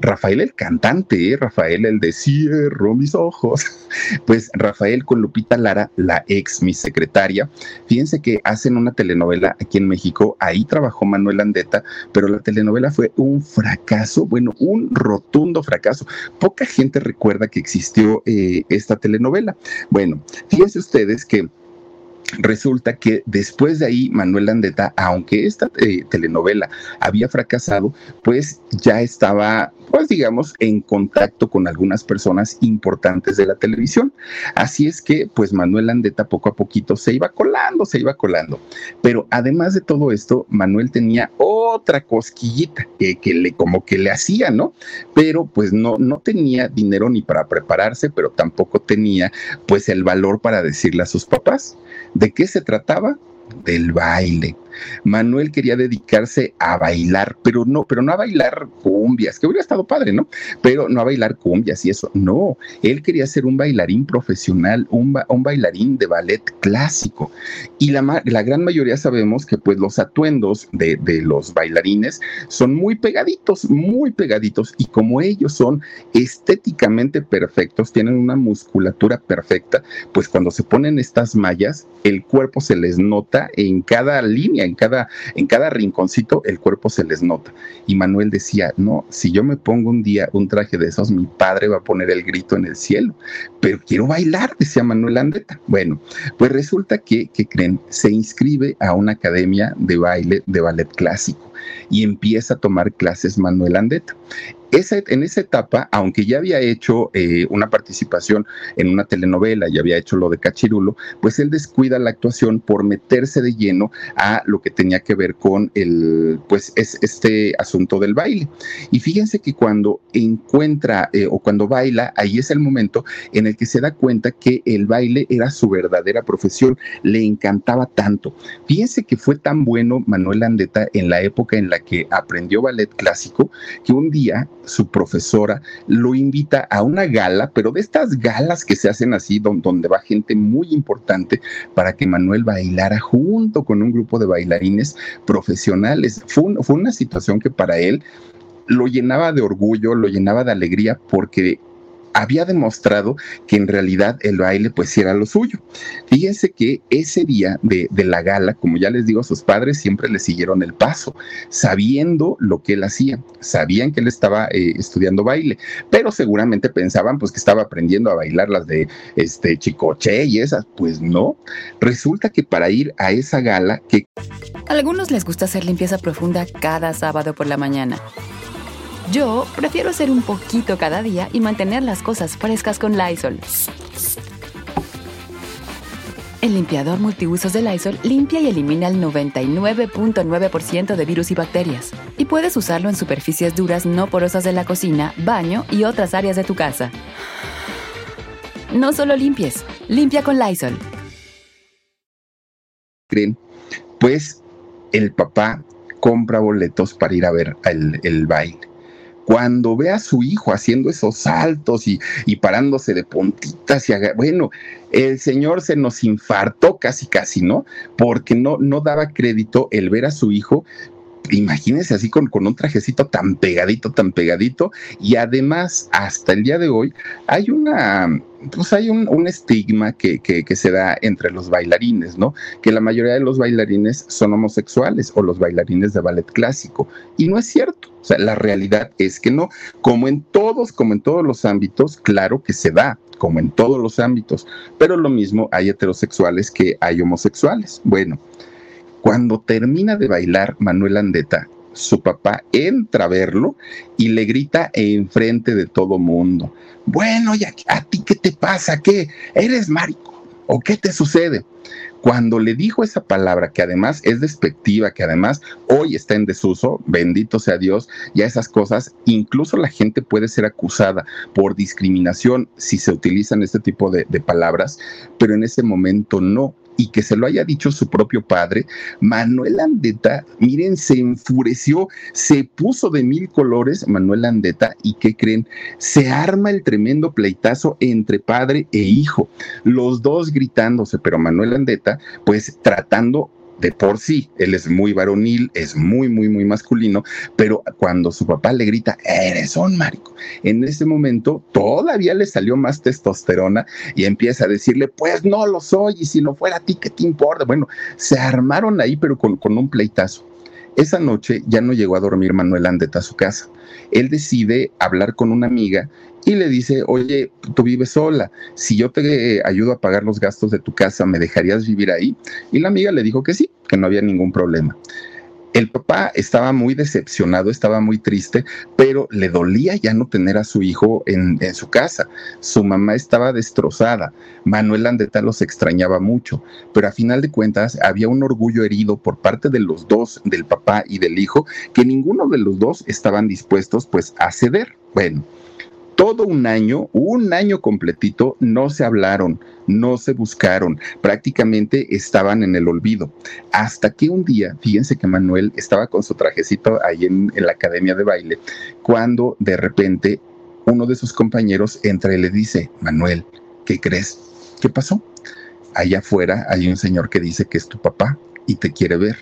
Rafael el cantante. Rafael el de cierro mis ojos, [LAUGHS] pues Rafael con Lupita Lara, la ex mi secretaria, fíjense que hacen una telenovela aquí en México, ahí trabajó Manuel Andeta, pero la telenovela fue un fracaso, bueno, un rotundo fracaso. Poca gente recuerda que existió eh, esta telenovela. Bueno, fíjense ustedes que Resulta que después de ahí Manuel Andeta, aunque esta eh, telenovela había fracasado, pues ya estaba, pues digamos, en contacto con algunas personas importantes de la televisión. Así es que, pues Manuel Andeta poco a poquito se iba colando, se iba colando. Pero además de todo esto, Manuel tenía otra cosquillita que, le como que le hacía, ¿no? Pero pues no, no tenía dinero ni para prepararse, pero tampoco tenía pues el valor para decirle a sus papás. ¿De qué se trataba? Del baile. Manuel quería dedicarse a bailar, pero no, pero no a bailar cumbias, que hubiera estado padre, ¿no? Pero no a bailar cumbias y eso, no. Él quería ser un bailarín profesional, un, bailarín de ballet clásico. Y la, gran mayoría sabemos que pues los atuendos de, de los bailarines son muy pegaditos, muy pegaditos. Y como ellos son estéticamente perfectos, tienen una musculatura perfecta, pues cuando se ponen estas mallas, el cuerpo se les nota en cada línea en cada, en cada rinconcito el cuerpo se les nota. Y Manuel decía, no, si yo me pongo un día un traje de esos, mi padre va a poner el grito en el cielo, pero quiero bailar, decía Manuel Andeta. Bueno, pues resulta que, que creen, se inscribe a una academia de baile, de ballet clásico y empieza a tomar clases Manuel Andeta en esa etapa, aunque ya había hecho eh, una participación en una telenovela, ya había hecho lo de Cachirulo, pues él descuida la actuación por meterse de lleno a lo que tenía que ver con el, pues es este asunto del baile. Y fíjense que cuando encuentra eh, o cuando baila, ahí es el momento en el que se da cuenta que el baile era su verdadera profesión, le encantaba tanto. Fíjense que fue tan bueno Manuel Andeta en la época en la que aprendió ballet clásico que un día su profesora lo invita a una gala, pero de estas galas que se hacen así, donde, va gente muy importante para que Manuel bailara junto con un grupo de bailarines profesionales. Fue, una situación que para él lo llenaba de orgullo, lo llenaba de alegría porque había demostrado que en realidad el baile pues era lo suyo. Fíjense que ese día de, la gala, como ya les digo, sus padres siempre le siguieron el paso, sabiendo lo que él hacía, sabían que él estaba eh, estudiando baile, pero seguramente pensaban pues que estaba aprendiendo a bailar las de este Chicoche y esas, pues no. Resulta que para ir a esa gala que... A algunos les gusta hacer limpieza profunda cada sábado por la mañana. Yo prefiero hacer un poquito cada día y mantener las cosas frescas con Lysol. El limpiador multiusos de Lysol limpia y elimina el 99.9% de virus y bacterias. Y puedes usarlo en superficies duras no porosas de la cocina, baño y otras áreas de tu casa. No solo limpies, limpia con Lysol. Pues el papá compra boletos para ir a ver el, el baile cuando ve a su hijo haciendo esos saltos y, y parándose de puntitas y bueno, el señor se nos infartó casi casi, ¿no? Porque no, no daba crédito el ver a su hijo imagínense así con, con, un trajecito tan pegadito, tan pegadito, y además hasta el día de hoy hay una, pues hay un, un estigma que, que, que, se da entre los bailarines, ¿no? Que la mayoría de los bailarines son homosexuales o los bailarines de ballet clásico, y no es cierto. O sea, la realidad es que no, como en todos, como en todos los ámbitos, claro que se da, como en todos los ámbitos, pero lo mismo hay heterosexuales que hay homosexuales. Bueno, cuando termina de bailar Manuel Andeta, su papá entra a verlo y le grita enfrente de todo mundo, bueno, ¿y a, ti qué te pasa? ¿Qué? ¿Eres marico? ¿O qué te sucede? Cuando le dijo esa palabra, que además es despectiva, que además hoy está en desuso, bendito sea Dios, ya esas cosas, incluso la gente puede ser acusada por discriminación si se utilizan este tipo de palabras, pero en ese momento no y que se lo haya dicho su propio padre, Manuel Andeta, miren, se enfureció, se puso de mil colores Manuel Andeta y ¿qué creen? Se arma el tremendo pleitazo entre padre e hijo, los dos gritándose, pero Manuel Andeta pues tratando de por sí, él es muy varonil, es muy, muy, muy masculino, pero cuando su papá le grita, eres un marico, en ese momento todavía le salió más testosterona y empieza a decirle, pues no lo soy, y si no fuera a ti, ¿qué te importa? Bueno, se armaron ahí, pero con, con un pleitazo. Esa noche ya no llegó a dormir Manuel Andeta a su casa. Él decide hablar con una amiga y le dice, oye, tú vives sola, si yo te ayudo a pagar los gastos de tu casa, ¿me dejarías vivir ahí? Y la amiga le dijo que sí, que no había ningún problema. El papá estaba muy decepcionado, estaba muy triste, pero le dolía ya no tener a su hijo en, en su casa. Su mamá estaba destrozada. Manuel Andeta los extrañaba mucho, pero a final de cuentas había un orgullo herido por parte de los dos, del papá y del hijo, que ninguno de los dos estaban dispuestos pues a ceder. Bueno, todo un año, un año completito, no se hablaron, no se buscaron, prácticamente estaban en el olvido. Hasta que un día, fíjense que Manuel estaba con su trajecito ahí en, la academia de baile, cuando de repente uno de sus compañeros entra y le dice, Manuel, ¿qué crees? ¿Qué pasó? Allá afuera hay un señor que dice que es tu papá y te quiere ver.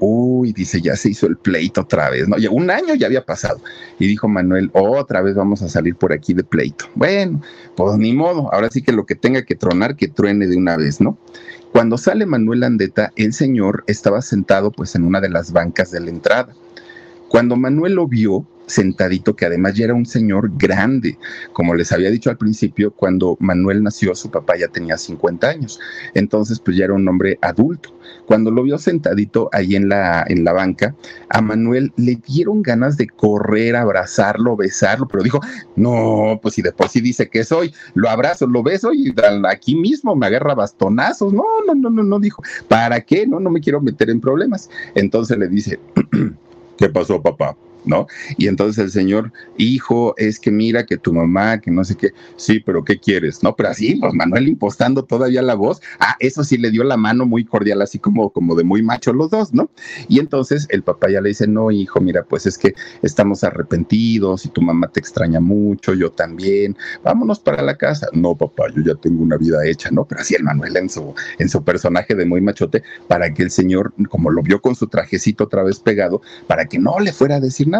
Uy, dice, ya se hizo el pleito otra vez, ¿no? Ya un año ya había pasado. Y dijo Manuel, otra vez vamos a salir por aquí de pleito. Bueno, pues ni modo, ahora sí que lo que tenga que tronar, que truene de una vez, ¿no? Cuando sale Manuel Andeta, el señor estaba sentado pues en una de las bancas de la entrada. Cuando Manuel lo vio, sentadito, que además ya era un señor grande. Como les había dicho al principio, cuando Manuel nació, su papá ya tenía 50 años. Entonces, pues ya era un hombre adulto. Cuando lo vio sentadito ahí en la, en la banca, a Manuel le dieron ganas de correr, abrazarlo, besarlo, pero dijo, no, pues si de por sí dice que soy, lo abrazo, lo beso y aquí mismo me agarra bastonazos. No, no, no, no, no, dijo, ¿para qué? No, no me quiero meter en problemas. Entonces le dice, [CLEARS THROAT] ¿qué pasó, papá? ¿No? Y entonces el señor, hijo, es que mira que tu mamá, que no sé qué, sí, pero ¿qué quieres? No, pero así, pues Manuel impostando todavía la voz, ah, eso sí le dio la mano muy cordial, así como, como de muy macho los dos, ¿no? Y entonces el papá ya le dice, no, hijo, mira, pues es que estamos arrepentidos y tu mamá te extraña mucho, yo también, vámonos para la casa. No, papá, yo ya tengo una vida hecha, ¿no? Pero así el Manuel en su, en su personaje de muy machote, para que el señor, como lo vio con su trajecito otra vez pegado, para que no le fuera a decir nada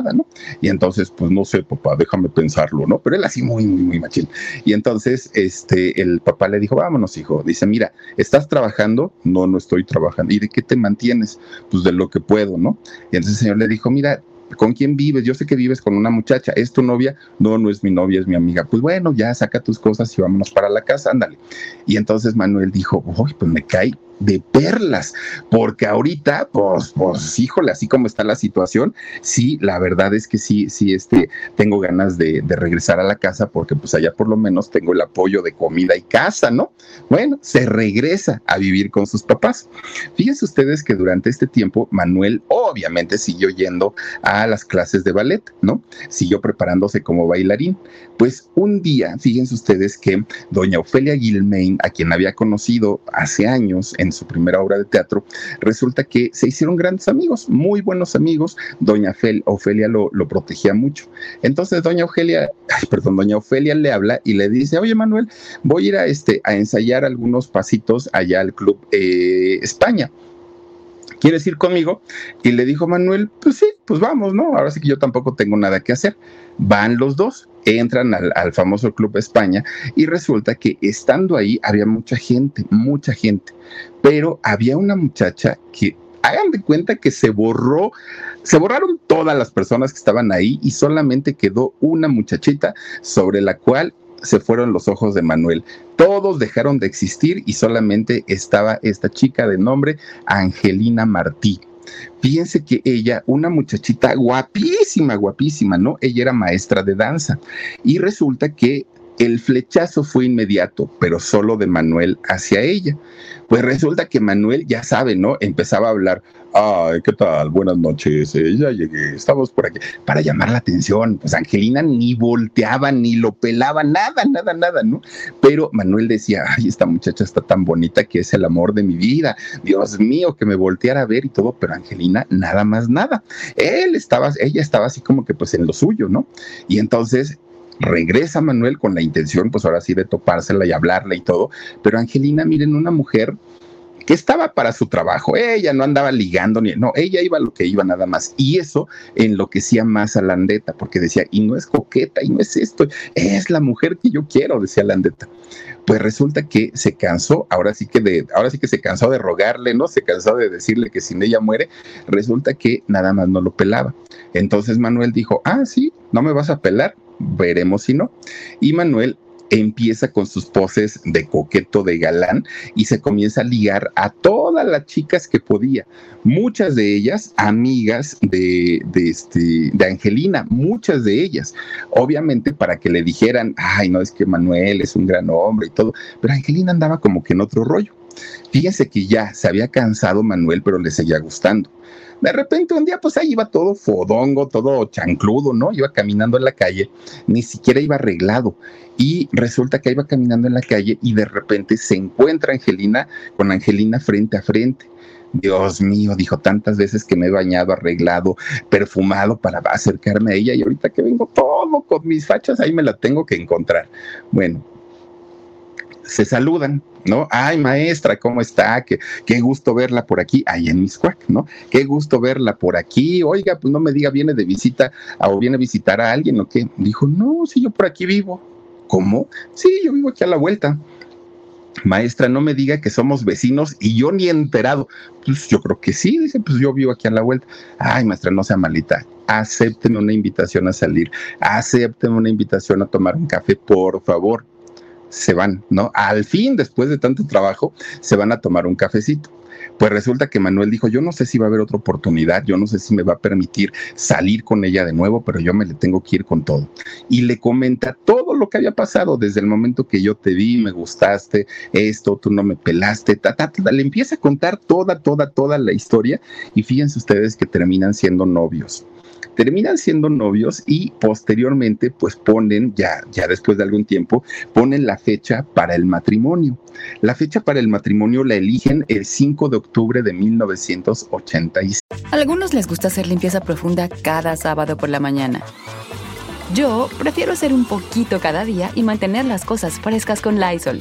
Y entonces, pues no sé, papá, déjame pensarlo, ¿no? Pero él así muy, muy, muy machín. Y entonces, este, el papá le dijo, vámonos, hijo. Dice, mira, ¿estás trabajando? No, no estoy trabajando. ¿Y de qué te mantienes? Pues de lo que puedo, ¿no? Y entonces el señor le dijo, mira, ¿Con quién vives? Yo sé que vives con una muchacha. ¿Es tu novia? No, no es mi novia, es mi amiga. Pues bueno, ya saca tus cosas y vámonos para la casa, ándale. Y entonces Manuel dijo, uy, pues me cae de perlas, porque ahorita, pues, pues, híjole, así como está la situación, sí, la verdad es que sí, sí, este, tengo ganas de, regresar a la casa porque pues allá por lo menos tengo el apoyo de comida y casa, ¿no? Bueno, se regresa a vivir con sus papás. Fíjense ustedes que durante este tiempo Manuel obviamente siguió yendo a las clases de ballet, ¿no? Siguió preparándose como bailarín. Pues un día, fíjense ustedes que doña Ofelia Gilmain, a quien había conocido hace años en en su primera obra de teatro, resulta que se hicieron grandes amigos, muy buenos amigos. Doña Ofelia lo, protegía mucho. Entonces, doña Ofelia, [LAUGHS] perdón, doña Ofelia le habla y le dice, oye Manuel, voy a ir a, este, a ensayar algunos pasitos allá al Club eh, España. ¿quieres ir conmigo? Y le dijo Manuel, pues sí, pues vamos, ¿no? Ahora sí que yo tampoco tengo nada que hacer. Van los dos, entran al, famoso Club España y resulta que estando ahí había mucha gente, mucha gente, pero había una muchacha que hagan de cuenta que se borró, se borraron todas las personas que estaban ahí y solamente quedó una muchachita sobre la cual se fueron los ojos de Manuel. Todos dejaron de existir y solamente estaba esta chica de nombre Angelina Martí. Fíjense que ella, una muchachita guapísima, guapísima, ¿no? Ella era maestra de danza y resulta que el flechazo fue inmediato, pero solo de Manuel hacia ella. Pues resulta que Manuel, ya sabe, ¿no? Empezaba a hablar, ay, ¿qué tal? Buenas noches, eh, ya llegué, estamos por aquí, para llamar la atención. Pues Angelina ni volteaba, ni lo pelaba, nada, nada, nada, ¿no? Pero Manuel decía, ay, esta muchacha está tan bonita que es el amor de mi vida, Dios mío, que me volteara a ver y todo, pero Angelina, nada más, nada. Él estaba, ella estaba así como que pues en lo suyo, ¿no? Y entonces Regresa Manuel con la intención, pues ahora sí, de topársela y hablarle y todo. Pero Angelina, miren, una mujer que estaba para su trabajo. Ella no andaba ligando ni, no, ella iba lo que iba nada más. Y eso enloquecía más a Landeta, porque decía, y no es coqueta, y no es esto, es la mujer que yo quiero, decía Landeta. Pues resulta que se cansó, ahora sí que de, ahora sí que se cansó de rogarle, ¿no? Se cansó de decirle que sin ella muere. Resulta que nada más no lo pelaba. Entonces Manuel dijo, ah, sí, no me vas a pelar, veremos si no. Y Manuel empieza con sus poses de coqueto, de galán, y se comienza a ligar a todas las chicas que podía. Muchas de ellas amigas de, de, este, de Angelina, muchas de ellas. Obviamente para que le dijeran, ay, no, es que Manuel es un gran hombre y todo, pero Angelina andaba como que en otro rollo. Fíjense que ya se había cansado Manuel, pero le seguía gustando. De repente un día pues ahí iba todo fodongo, todo chancludo, ¿no? Iba caminando en la calle, ni siquiera iba arreglado. Y resulta que iba caminando en la calle y de repente se encuentra Angelina con Angelina frente a frente. Dios mío, dijo tantas veces que me he bañado, arreglado, perfumado para acercarme a ella y ahorita que vengo todo con mis fachas, ahí me la tengo que encontrar. Bueno, se saludan, ¿no? Ay, maestra, ¿cómo está? Qué, qué gusto verla por aquí, ahí en Miscuac, ¿no? Qué gusto verla por aquí. Oiga, pues no me diga, viene de visita o viene a visitar a alguien o qué. Dijo, no, sí, yo por aquí vivo. ¿Cómo? Sí, yo vivo aquí a la vuelta. Maestra, no me diga que somos vecinos y yo ni enterado. Pues yo creo que sí, dice, pues yo vivo aquí a la vuelta. Ay, maestra, no sea malita. Acépteme una invitación a salir. Acépteme una invitación a tomar un café, por favor se van, ¿no? Al fin, después de tanto trabajo, se van a tomar un cafecito. Pues resulta que Manuel dijo, yo no sé si va a haber otra oportunidad, yo no sé si me va a permitir salir con ella de nuevo, pero yo me le tengo que ir con todo. Y le comenta todo lo que había pasado desde el momento que yo te vi, me gustaste, esto, tú no me pelaste, ta, ta, ta, le empieza a contar toda, toda, toda la historia y fíjense ustedes que terminan siendo novios terminan siendo novios y posteriormente pues ponen, ya, ya después de algún tiempo, ponen la fecha para el matrimonio. La fecha para el matrimonio la eligen el 5 de octubre de 1986. A algunos les gusta hacer limpieza profunda cada sábado por la mañana. Yo prefiero hacer un poquito cada día y mantener las cosas frescas con Lysol.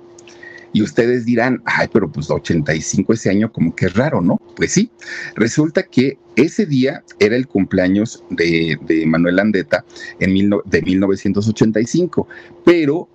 Y ustedes dirán, ay, pero pues 85 ese año como que es raro, ¿no? Pues sí, resulta que ese día era el cumpleaños de, Manuel Andeta en de 1985, pero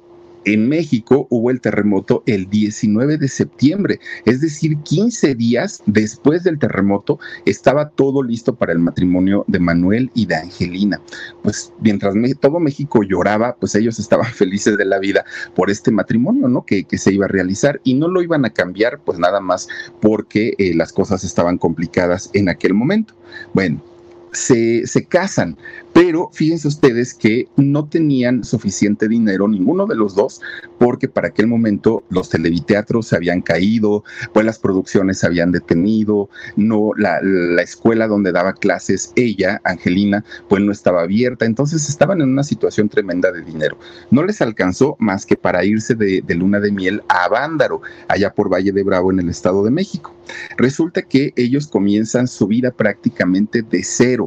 en México hubo el terremoto el 19 de septiembre, es decir, 15 días después del terremoto estaba todo listo para el matrimonio de Manuel y de Angelina. Pues mientras todo México lloraba, pues ellos estaban [LAUGHS] felices de la vida por este matrimonio, ¿no? Que, se iba a realizar y no lo iban a cambiar, pues nada más porque eh, las cosas estaban complicadas en aquel momento. Bueno, se, se casan, pero fíjense ustedes que no tenían suficiente dinero, ninguno de los dos, porque para aquel momento los televiteatros se habían caído, pues las producciones se habían detenido, no, la, la escuela donde daba clases ella, Angelina, pues no estaba abierta, entonces estaban en una situación tremenda de dinero. No les alcanzó más que para irse de, de luna de miel a Bándaro, allá por Valle de Bravo en el Estado de México. Resulta que ellos comienzan su vida prácticamente de cero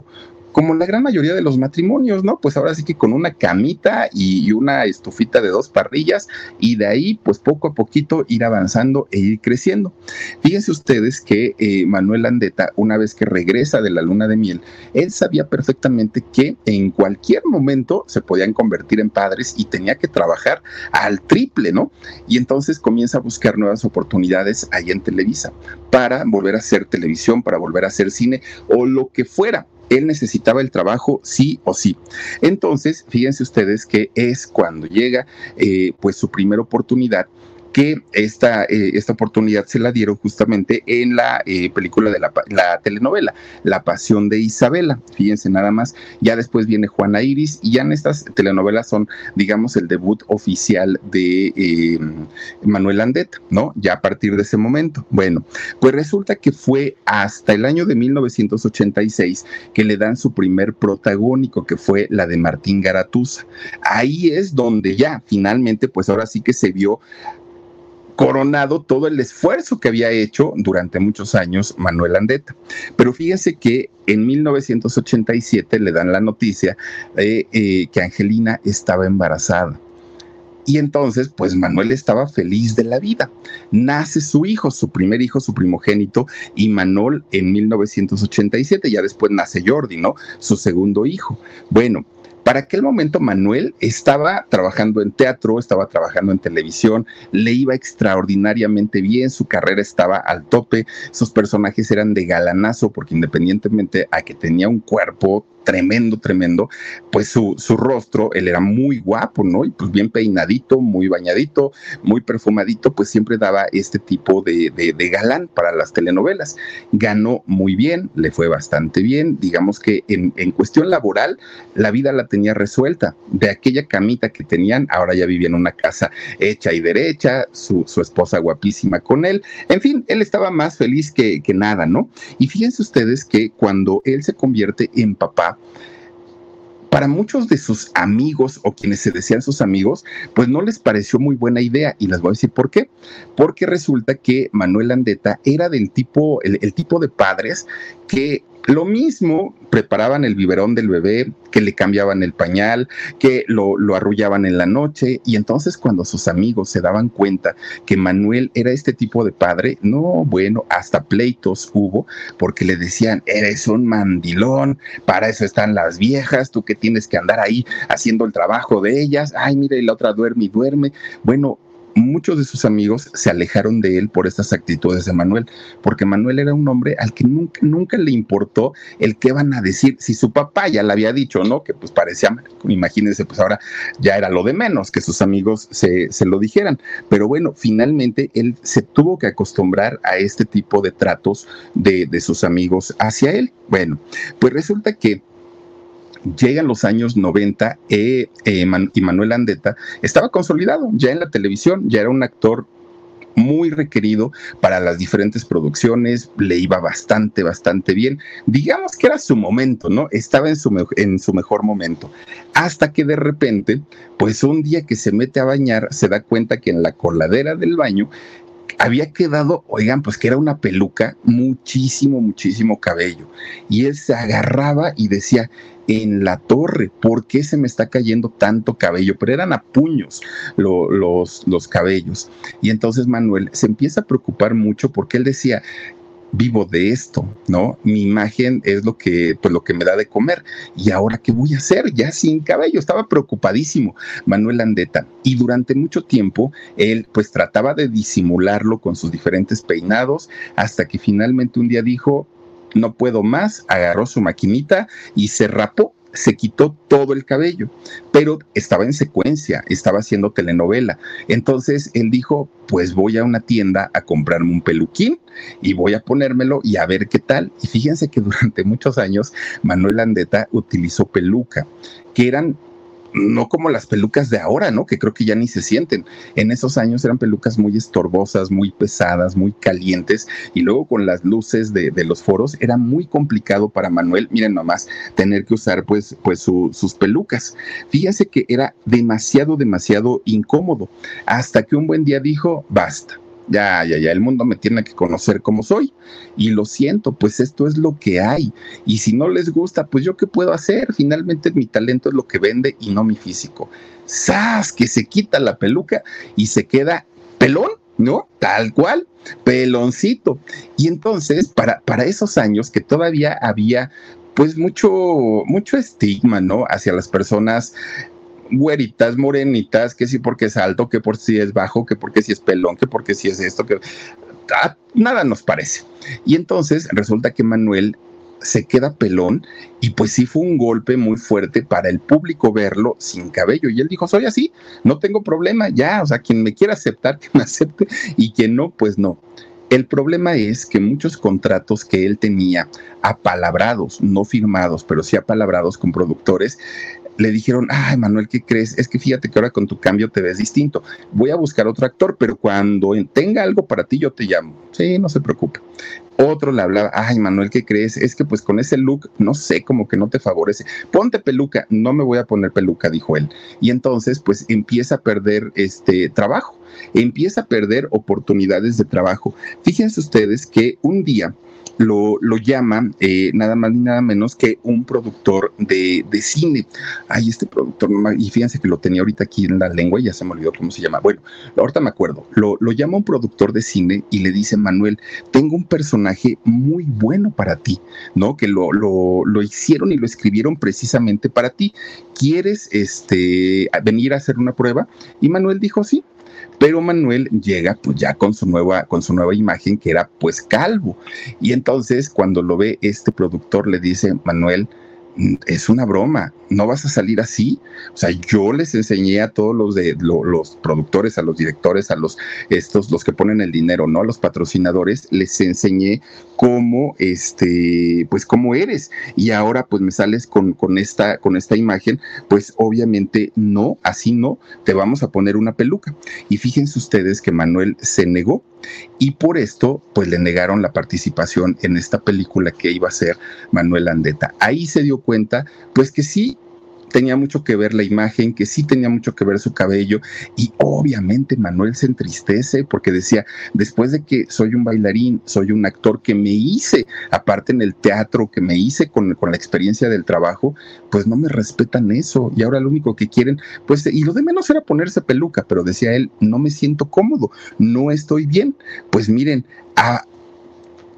como la gran mayoría de los matrimonios, ¿no? Pues ahora sí que con una camita y una estufita de dos parrillas y de ahí, pues poco a poquito ir avanzando e ir creciendo. Fíjense ustedes que eh, Manuel Andeta, una vez que regresa de la luna de miel, él sabía perfectamente que en cualquier momento se podían convertir en padres y tenía que trabajar al triple, ¿no? Y entonces comienza a buscar nuevas oportunidades ahí en Televisa para volver a hacer televisión, para volver a hacer cine o lo que fuera él necesitaba el trabajo sí o sí. Entonces, fíjense ustedes que es cuando llega eh, pues su primera oportunidad que esta, eh, esta oportunidad se la dieron justamente en la eh, película de la, la, telenovela, La Pasión de Isabela. Fíjense nada más, ya después viene Juana Iris y ya en estas telenovelas son, digamos, el debut oficial de eh, Manuel Andeta, ¿no? Ya a partir de ese momento. Bueno, pues resulta que fue hasta el año de 1986 que le dan su primer protagónico, que fue la de Martín Garatuza. Ahí es donde ya finalmente, pues ahora sí que se vio coronado todo el esfuerzo que había hecho durante muchos años Manuel Andeta. Pero fíjese que en 1987 le dan la noticia eh, que Angelina estaba embarazada. Y entonces, pues Manuel estaba feliz de la vida. Nace su hijo, su primer hijo, su primogénito, y Manuel en 1987, ya después nace Jordi, ¿no? Su segundo hijo. Bueno, para aquel momento Manuel estaba trabajando en teatro, estaba trabajando en televisión, le iba extraordinariamente bien, su carrera estaba al tope, sus personajes eran de galanazo porque independientemente a que tenía un cuerpo tremendo, tremendo, pues su, su, rostro, él era muy guapo, ¿no? Y pues bien peinadito, muy bañadito, muy perfumadito, pues siempre daba este tipo de, de, galán para las telenovelas. Ganó muy bien, le fue bastante bien, digamos que en, en cuestión laboral, la vida la tenía resuelta. De aquella camita que tenían, ahora ya vivía en una casa hecha y derecha, su, su esposa guapísima con él, en fin, él estaba más feliz que, que nada, ¿no? Y fíjense ustedes que cuando él se convierte en papá, para muchos de sus amigos o quienes se decían sus amigos, pues no les pareció muy buena idea y les voy a decir por qué. Porque resulta que Manuel Andeta era del tipo, el, el tipo de padres que lo mismo, preparaban el biberón del bebé, que le cambiaban el pañal, que lo, lo, arrullaban en la noche. Y entonces cuando sus amigos se daban cuenta que Manuel era este tipo de padre, no, bueno, hasta pleitos hubo, porque le decían, eres un mandilón, para eso están las viejas, tú que tienes que andar ahí haciendo el trabajo de ellas, ay, mira, y la otra duerme y duerme. Bueno, muchos de sus amigos se alejaron de él por estas actitudes de Manuel, porque Manuel era un hombre al que nunca, nunca le importó el qué van a decir. Si su papá ya le había dicho, ¿no? Que pues parecía, imagínense, pues ahora ya era lo de menos que sus amigos se, se lo dijeran. Pero bueno, finalmente él se tuvo que acostumbrar a este tipo de tratos de, de sus amigos hacia él. Bueno, pues resulta que llegan los años 90 eh, eh, y Manuel Andeta estaba consolidado ya en la televisión, ya era un actor muy requerido para las diferentes producciones, le iba bastante, bastante bien. Digamos que era su momento, ¿no? Estaba en su, en su mejor momento. Hasta que de repente, pues un día que se mete a bañar, se da cuenta que en la coladera del baño había quedado, oigan, pues que era una peluca, muchísimo, muchísimo cabello. Y él se agarraba y decía, en la torre, ¿por qué se me está cayendo tanto cabello? Pero eran a puños lo, los, los cabellos. Y entonces Manuel se empieza a preocupar mucho porque él decía, vivo de esto, ¿no? Mi imagen es lo que, pues lo que me da de comer. ¿Y ahora qué voy a hacer? Ya sin cabello. Estaba preocupadísimo Manuel Andeta. Y durante mucho tiempo él pues trataba de disimularlo con sus diferentes peinados hasta que finalmente un día dijo, no puedo más, agarró su maquinita y se rapó se quitó todo el cabello, pero estaba en secuencia, estaba haciendo telenovela. Entonces él dijo, pues voy a una tienda a comprarme un peluquín y voy a ponérmelo y a ver qué tal. Y fíjense que durante muchos años Manuel Andeta utilizó peluca, que eran no como las pelucas de ahora, ¿no? Que creo que ya ni se sienten. En esos años eran pelucas muy estorbosas, muy pesadas, muy calientes y luego con las luces de, los foros era muy complicado para Manuel, miren nomás, tener que usar pues, pues sus pelucas. Fíjense que era demasiado, demasiado incómodo hasta que un buen día dijo, basta ya, ya, ya, el mundo me tiene que conocer como soy. Y lo siento, pues esto es lo que hay. Y si no les gusta, pues yo qué puedo hacer. Finalmente mi talento es lo que vende y no mi físico. ¡Sas! Que se quita la peluca y se queda pelón, ¿no? Tal cual, peloncito. Y entonces, para, para esos años que todavía había pues mucho, mucho estigma, ¿no? Hacia las personas güeritas, morenitas, que sí porque es alto, que por si es bajo, que porque si es pelón, que porque si es esto, que ah, nada nos parece. Y entonces resulta que Manuel se queda pelón y pues sí fue un golpe muy fuerte para el público verlo sin cabello. Y él dijo, soy así, no tengo problema, ya, o sea, quien me quiera aceptar, [LAUGHS] que me acepte y quien no, pues no. El problema es que muchos contratos que él tenía apalabrados, no firmados, pero sí apalabrados con productores, le dijeron, ay Manuel, ¿qué crees? Es que fíjate que ahora con tu cambio te ves distinto. Voy a buscar otro actor, pero cuando tenga algo para ti yo te llamo. Sí, no se preocupe. Otro le hablaba, ay Manuel, ¿qué crees? Es que pues con ese look, no sé, como que no te favorece. Ponte peluca. No me voy a poner peluca, dijo él. Y entonces pues empieza a perder este trabajo, empieza a perder oportunidades de trabajo. Fíjense ustedes que un día lo, lo llama eh, nada más ni nada menos que un productor de, cine. Ay, este productor, y fíjense que lo tenía ahorita aquí en la lengua y ya se me olvidó cómo se llama. Bueno, ahorita me acuerdo. Lo, lo llama un productor de cine y le dice, Manuel, tengo un personaje muy bueno para ti, ¿no? Que lo, lo, lo hicieron y lo escribieron precisamente para ti. ¿Quieres este, venir a hacer una prueba? Y Manuel dijo, sí, pero Manuel llega pues ya con su nueva, con su nueva imagen que era pues calvo. Y entonces cuando lo ve este productor le dice, Manuel, es una broma, no vas a salir así. O sea, yo les enseñé a todos los de los productores, a los directores, a los estos, los que ponen el dinero, ¿no? A los patrocinadores, les enseñé cómo, este, pues cómo eres. Y ahora pues me sales con, con esta, con esta imagen, pues obviamente no, así no, te vamos a poner una peluca. Y fíjense ustedes que Manuel se negó y por esto pues le negaron la participación en esta película que iba a ser Manuel Andeta. Ahí se dio cuenta pues que sí tenía mucho que ver la imagen, que sí tenía mucho que ver su cabello y obviamente Manuel se entristece porque decía, después de que soy un bailarín, soy un actor que me hice, aparte en el teatro, que me hice con, con la experiencia del trabajo, pues no me respetan eso y ahora lo único que quieren, pues, y lo de menos era ponerse peluca, pero decía él, no me siento cómodo, no estoy bien. Pues miren, a,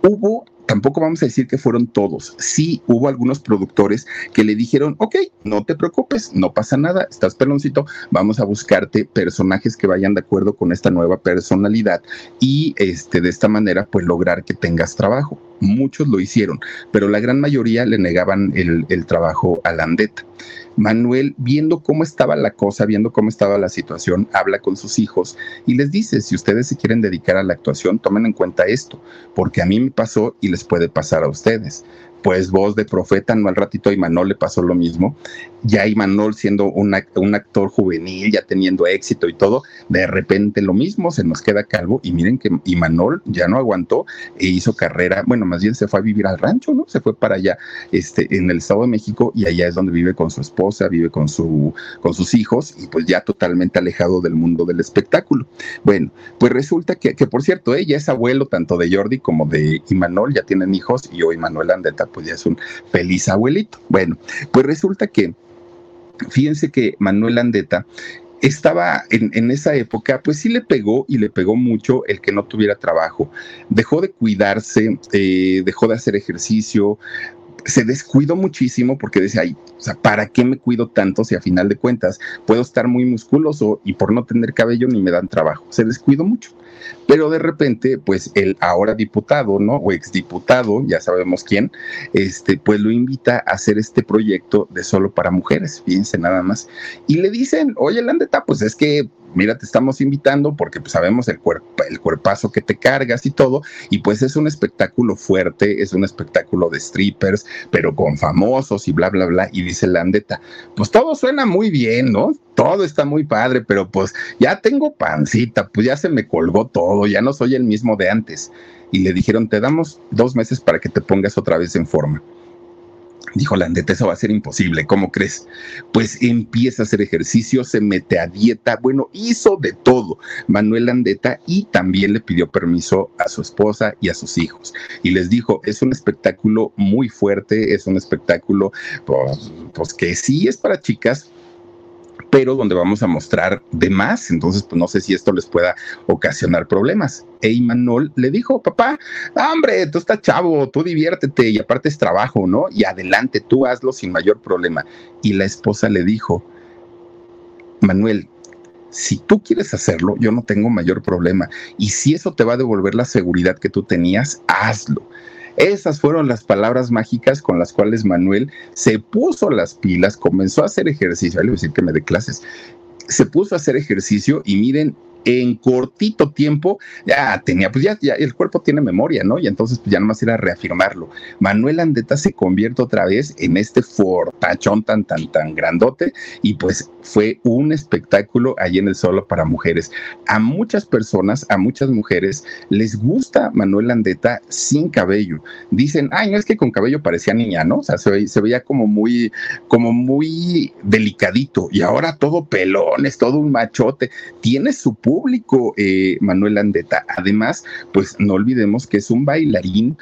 hubo tampoco vamos a decir que fueron todos. Sí hubo algunos productores que le dijeron, ok, no te preocupes, no pasa nada, estás peloncito, vamos a buscarte personajes que vayan de acuerdo con esta nueva personalidad y este, de esta manera pues lograr que tengas trabajo. Muchos lo hicieron, pero la gran mayoría le negaban el, trabajo a Landeta. Manuel, viendo cómo estaba la cosa, viendo cómo estaba la situación, habla con sus hijos y les dice, si ustedes se quieren dedicar a la actuación, tomen en cuenta esto, porque a mí me pasó y les puede pasar a ustedes pues voz de profeta, no al ratito a Imanol le pasó lo mismo. Ya Imanol siendo un, un actor juvenil, ya teniendo éxito y todo, de repente lo mismo, se nos queda calvo y miren que Imanol ya no aguantó e hizo carrera, bueno, más bien se fue a vivir al rancho, ¿no? Se fue para allá, este, en el Estado de México y allá es donde vive con su esposa, vive con, su, con sus hijos y pues ya totalmente alejado del mundo del espectáculo. Bueno, pues resulta que, que por cierto, ella es abuelo tanto de Jordi como de Imanol, ya tienen hijos y hoy Manuel Andeta pues ya es un feliz abuelito. Bueno, pues resulta que, fíjense que Manuel Andeta estaba en, esa época, pues sí le pegó y le pegó mucho el que no tuviera trabajo. Dejó de cuidarse, eh, dejó de hacer ejercicio, se descuidó muchísimo porque decía, ay, o sea, ¿para qué me cuido tanto si a final de cuentas puedo estar muy musculoso y por no tener cabello ni me dan trabajo? Se descuidó mucho. Pero de repente, pues el ahora diputado, ¿no? O exdiputado, ya sabemos quién, este, pues lo invita a hacer este proyecto de solo para mujeres, fíjense nada más. Y le dicen, oye, Landeta, pues es que mira, te estamos invitando porque pues, sabemos el, el cuerpazo que te cargas y todo, y pues es un espectáculo fuerte, es un espectáculo de strippers, pero con famosos y bla, bla, bla, y dice Landeta, pues todo suena muy bien, ¿no? Todo está muy padre, pero pues ya tengo pancita, pues ya se me colgó todo, ya no soy el mismo de antes. Y le dijeron, te damos dos meses para que te pongas otra vez en forma. Dijo Landeta, eso va a ser imposible, ¿cómo crees? Pues empieza a hacer ejercicio, se mete a dieta, bueno, hizo de todo Manuel Landeta y también le pidió permiso a su esposa y a sus hijos. Y les dijo, es un espectáculo muy fuerte, es un espectáculo, pues, pues que sí es para chicas, pero donde vamos a mostrar de más. Entonces, pues no sé si esto les pueda ocasionar problemas. E Imanol le dijo, papá, hombre, tú estás chavo, tú diviértete y aparte es trabajo, ¿no? Y adelante, tú hazlo sin mayor problema. Y la esposa le dijo, Manuel, si tú quieres hacerlo, yo no tengo mayor problema. Y si eso te va a devolver la seguridad que tú tenías, hazlo. Esas fueron las palabras mágicas con las cuales Manuel se puso las pilas, comenzó a hacer ejercicio, le voy a decir que me dé clases, se puso a hacer ejercicio y miren en cortito tiempo ya tenía, pues ya, el cuerpo tiene memoria, ¿no? Y entonces pues ya nomás era reafirmarlo. Manuel Andeta se convierte otra vez en este fortachón tan, tan, tan grandote y pues fue un espectáculo allí en el solo para mujeres. A muchas personas, a muchas mujeres les gusta Manuel Andeta sin cabello. Dicen, ay, no es que con cabello parecía niña, ¿no? O sea, se, se veía como muy, como muy delicadito y ahora todo pelón, es todo un machote. Tiene su público, eh, Manuel Andeta. Además, pues no olvidemos que es un bailarín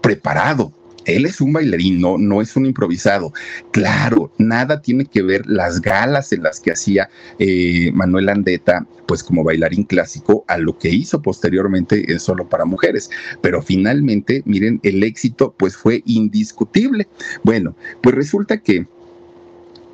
preparado, él es un bailarín, no, no es un improvisado. Claro, nada tiene que ver las galas en las que hacía eh, Manuel Andeta, pues como bailarín clásico, a lo que hizo posteriormente en Solo para Mujeres. Pero finalmente, miren, el éxito pues fue indiscutible. Bueno, pues resulta que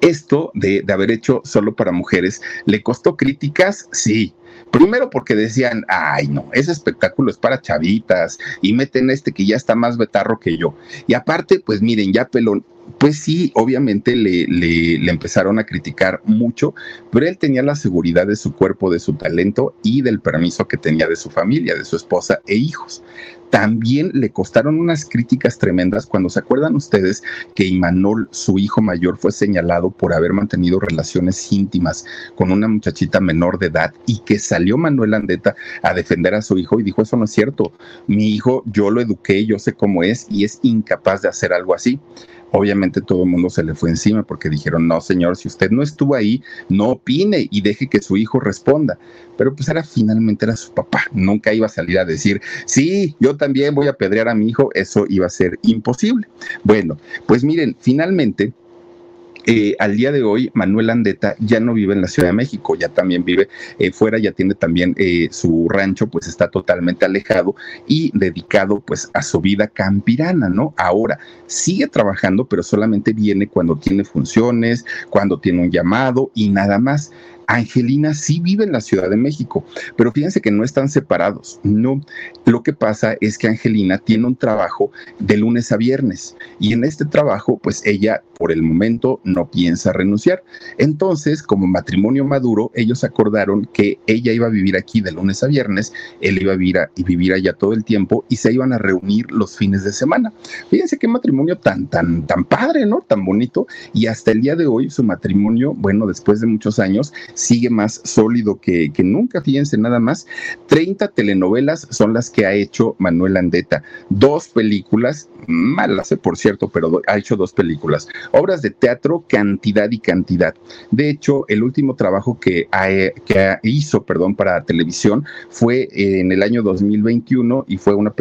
esto de haber hecho Solo para Mujeres le costó críticas, sí, Primero porque decían, ay no, ese espectáculo es para chavitas y meten este que ya está más betarro que yo. Y aparte, pues miren, ya pelón, pues sí, obviamente le, le, empezaron a criticar mucho, pero él tenía la seguridad de su cuerpo, de su talento y del permiso que tenía de su familia, de su esposa e hijos. También le costaron unas críticas tremendas. Cuando se acuerdan ustedes que Imanol, su hijo mayor, fue señalado por haber mantenido relaciones íntimas con una muchachita menor de edad y que salió Manuel Andeta a defender a su hijo y dijo, eso no es cierto, mi hijo yo lo eduqué, yo sé cómo es y es incapaz de hacer algo así. Obviamente todo el mundo se le fue encima porque dijeron, no, señor, si usted no estuvo ahí, no opine y deje que su hijo responda. Pero pues era finalmente era su papá, nunca iba a salir a decir, sí, yo también voy a pedrear a mi hijo, eso iba a ser imposible. Bueno, pues miren, finalmente eh, al día de hoy, Manuel Andeta ya no vive en la Ciudad de México, ya también vive eh, fuera, ya tiene también eh, su rancho, pues está totalmente alejado y dedicado pues a su vida campirana, ¿no? Ahora sigue trabajando, pero solamente viene cuando tiene funciones, cuando tiene un llamado y nada más. Angelina sí vive en la Ciudad de México, pero fíjense que no están separados. No, lo que pasa es que Angelina tiene un trabajo de lunes a viernes y en este trabajo, pues ella por el momento no piensa renunciar. Entonces, como matrimonio maduro, ellos acordaron que ella iba a vivir aquí de lunes a viernes, él iba a vivir, y vivir allá todo el tiempo y se iban a reunir los fines de semana. Fíjense qué matrimonio tan, tan, tan padre, ¿no? Tan bonito. Y hasta el día de hoy, su matrimonio, bueno, después de muchos años, sigue más sólido que, que nunca, fíjense nada más. 30 telenovelas son las que ha hecho Manuel Andeta, dos películas, malas, eh, por cierto, pero ha hecho dos películas. Obras de teatro, cantidad y cantidad. De hecho, el último trabajo que, que hizo perdón, para televisión fue en el año 2021 y fue una,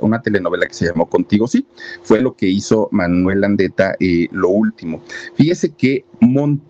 una, telenovela que se llamó Contigo Sí. Fue lo que hizo Manuel Andeta eh, lo último. Fíjese que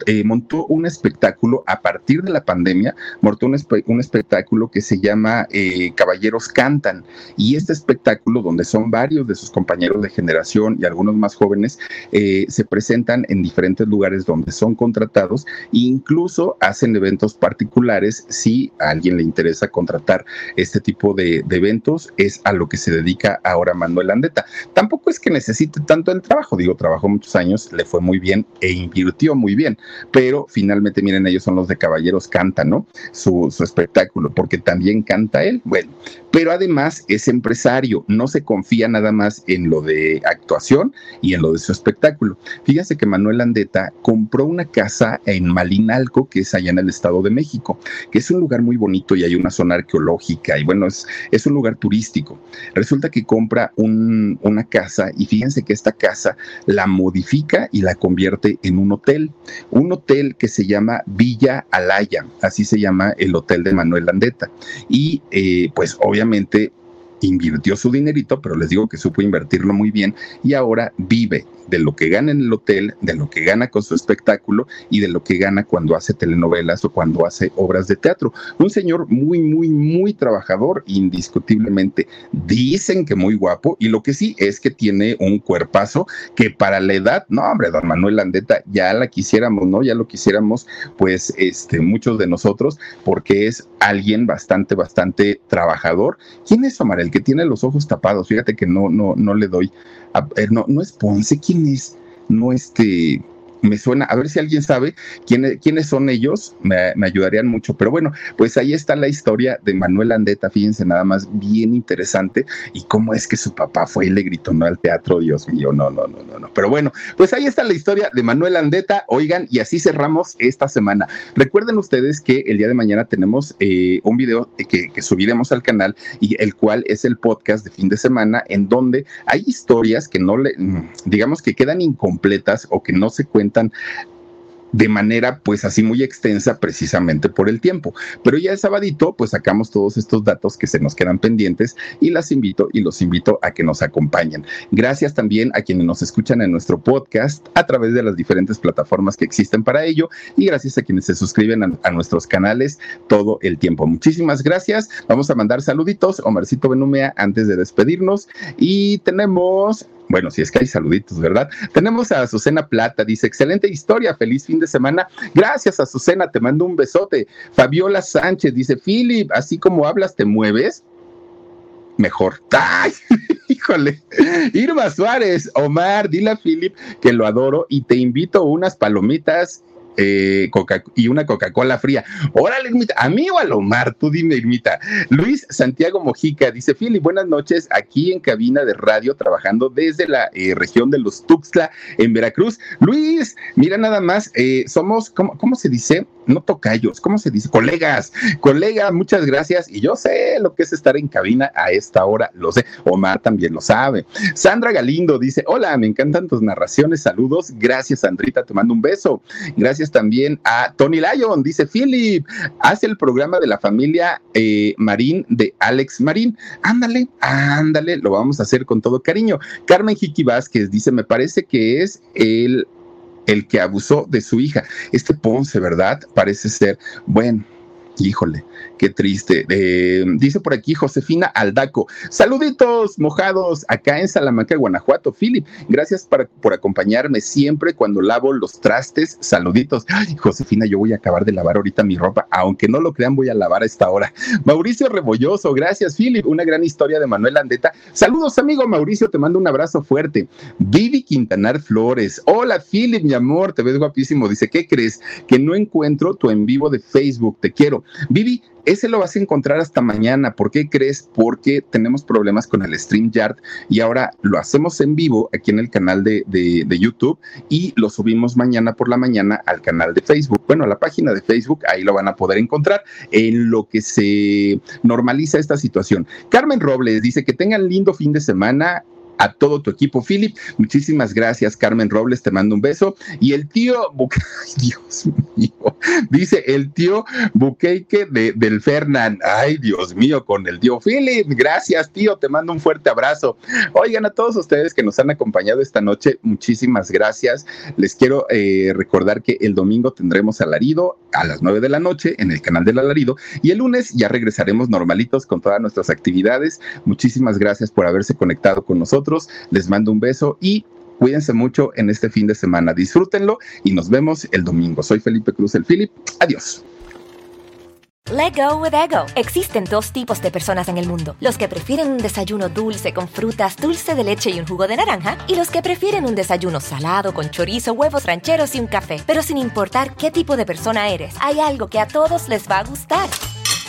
eh, montó un espectáculo a partir de la pandemia, montó un, espectáculo que se llama eh, Caballeros Cantan. Y este espectáculo, donde son varios de sus compañeros de generación y algunos más jóvenes, eh, se presentan en diferentes lugares donde son contratados e incluso hacen eventos particulares si a alguien le interesa contratar este tipo de, de eventos, es a lo que se dedica ahora Manuel Andeta. Tampoco es que necesite tanto el trabajo, digo, trabajó muchos años, le fue muy bien e invirtió muy bien, pero finalmente, miren, ellos son los de Caballeros Canta, ¿no? Su, su espectáculo, porque también canta él. Bueno, pero además es empresario, no se confía nada más en lo de actuación y en lo de su espectáculo. Fíjese que Manuel Andeta compró una casa en Malinalco, que es allá en el Estado de México, que es un lugar muy bonito y hay una zona arqueológica y bueno, es, es un lugar turístico. Resulta que compra un, una casa y fíjense que esta casa la modifica y la convierte en un hotel, un hotel que se llama Villa Alaya, así se llama el hotel de Manuel Andeta. Y eh, pues obviamente obviamente invirtió su dinerito, pero les digo que supo invertirlo muy bien y ahora vive de lo que gana en el hotel, de lo que gana con su espectáculo y de lo que gana cuando hace telenovelas o cuando hace obras de teatro. Un señor muy, muy, muy trabajador, indiscutiblemente. Dicen que muy guapo y lo que sí es que tiene un cuerpazo que para la edad, no, hombre, don Manuel Landeta, ya la quisiéramos, ¿no? Ya lo quisiéramos, pues, este, muchos de nosotros, porque es alguien bastante, bastante trabajador. ¿Quién es Omar? El que tiene los ojos tapados. Fíjate que no, no, no le doy. A, no, no es Ponce, ¿quién No este me suena, a ver si alguien sabe quiénes, quiénes son ellos, me, ayudarían mucho. Pero bueno, pues ahí está la historia de Manuel Andeta, fíjense nada más, bien interesante, y cómo es que su papá fue y le gritó no al teatro, Dios mío, no, no, no, no, no. Pero bueno, pues ahí está la historia de Manuel Andeta, oigan, y así cerramos esta semana. Recuerden ustedes que el día de mañana tenemos eh, un video que, que subiremos al canal y el cual es el podcast de fin de semana en donde hay historias que no le, digamos que quedan incompletas o que no se cuentan de manera pues así muy extensa precisamente por el tiempo. Pero ya el sabadito pues sacamos todos estos datos que se nos quedan pendientes y las invito y los invito a que nos acompañen. Gracias también a quienes nos escuchan en nuestro podcast a través de las diferentes plataformas que existen para ello y gracias a quienes se suscriben a, a nuestros canales todo el tiempo. Muchísimas gracias. Vamos a mandar saluditos. Omarcito Benumea antes de despedirnos y tenemos bueno, si es que hay saluditos, ¿verdad? Tenemos a Azucena Plata, dice, excelente historia, feliz fin de semana. Gracias, Azucena, te mando un besote. Fabiola Sánchez dice, Philip, así como hablas, te mueves mejor. ¡Ay! [LAUGHS] Híjole. Irma Suárez, Omar, dile a Philip que lo adoro y te invito unas palomitas eh, Coca y una Coca-Cola fría. Órale, Irmita, a mí o a Lomar, tú dime, Irmita. Luis Santiago Mojica dice: Fili, buenas noches, aquí en cabina de radio, trabajando desde la eh, región de los Tuxtla, en Veracruz. Luis, mira nada más, eh, somos, ¿cómo, ¿cómo se dice? no tocayos, ¿cómo se dice? Colegas, colega, muchas gracias. Y yo sé lo que es estar en cabina a esta hora, lo sé. Omar también lo sabe. Sandra Galindo dice: Hola, me encantan tus narraciones, saludos. Gracias, Sandrita, te mando un beso. Gracias también a Tony Lyon, dice Philip, hace el programa de la familia eh, Marín de Alex Marín. Ándale, ándale, lo vamos a hacer con todo cariño. Carmen Jiqui Vázquez dice: Me parece que es el el que abusó de su hija. Este Ponce, ¿verdad? Parece ser, bueno, híjole, Qué triste. Eh, dice por aquí Josefina Aldaco. Saluditos mojados acá en Salamanca, Guanajuato. Philip, gracias por acompañarme siempre cuando lavo los trastes. Saluditos. Ay, Josefina, yo voy a acabar de lavar ahorita mi ropa. Aunque no lo crean, voy a lavar a esta hora. Mauricio Rebolloso, gracias, Philip. Una gran historia de Manuel Andeta. Saludos, amigo Mauricio, te mando un abrazo fuerte. Vivi Quintanar Flores. Hola, Philip, mi amor, te ves guapísimo. Dice, ¿qué crees? Que no encuentro tu en vivo de Facebook. Te quiero. Vivi, ese lo vas a encontrar hasta mañana. ¿Por qué crees? Porque tenemos problemas con el StreamYard y ahora lo hacemos en vivo aquí en el canal de, de, YouTube y lo subimos mañana por la mañana al canal de Facebook. Bueno, a la página de Facebook, ahí lo van a poder encontrar en lo que se normaliza esta situación. Carmen Robles dice que tengan lindo fin de semana a todo tu equipo, Philip. Muchísimas gracias, Carmen Robles, te mando un beso. Y el tío, [LAUGHS] ay, Dios mío, dice el tío Buqueque de, del Fernán, ay, Dios mío, con el tío Philip. Gracias, tío, te mando un fuerte abrazo. Oigan, a todos ustedes que nos han acompañado esta noche, muchísimas gracias. Les quiero eh, recordar que el domingo tendremos alarido a las 9 de la noche en el canal del alarido y el lunes ya regresaremos normalitos con todas nuestras actividades. Muchísimas gracias por haberse conectado con nosotros. Les mando un beso y cuídense mucho en este fin de semana. Disfrútenlo y nos vemos el domingo. Soy Felipe Cruz, el Philip. Adiós. Let go with ego. Existen dos tipos de personas en el mundo: los que prefieren un desayuno dulce con frutas, dulce de leche y un jugo de naranja, y los que prefieren un desayuno salado con chorizo, huevos rancheros y un café. Pero sin importar qué tipo de persona eres, hay algo que a todos les va a gustar.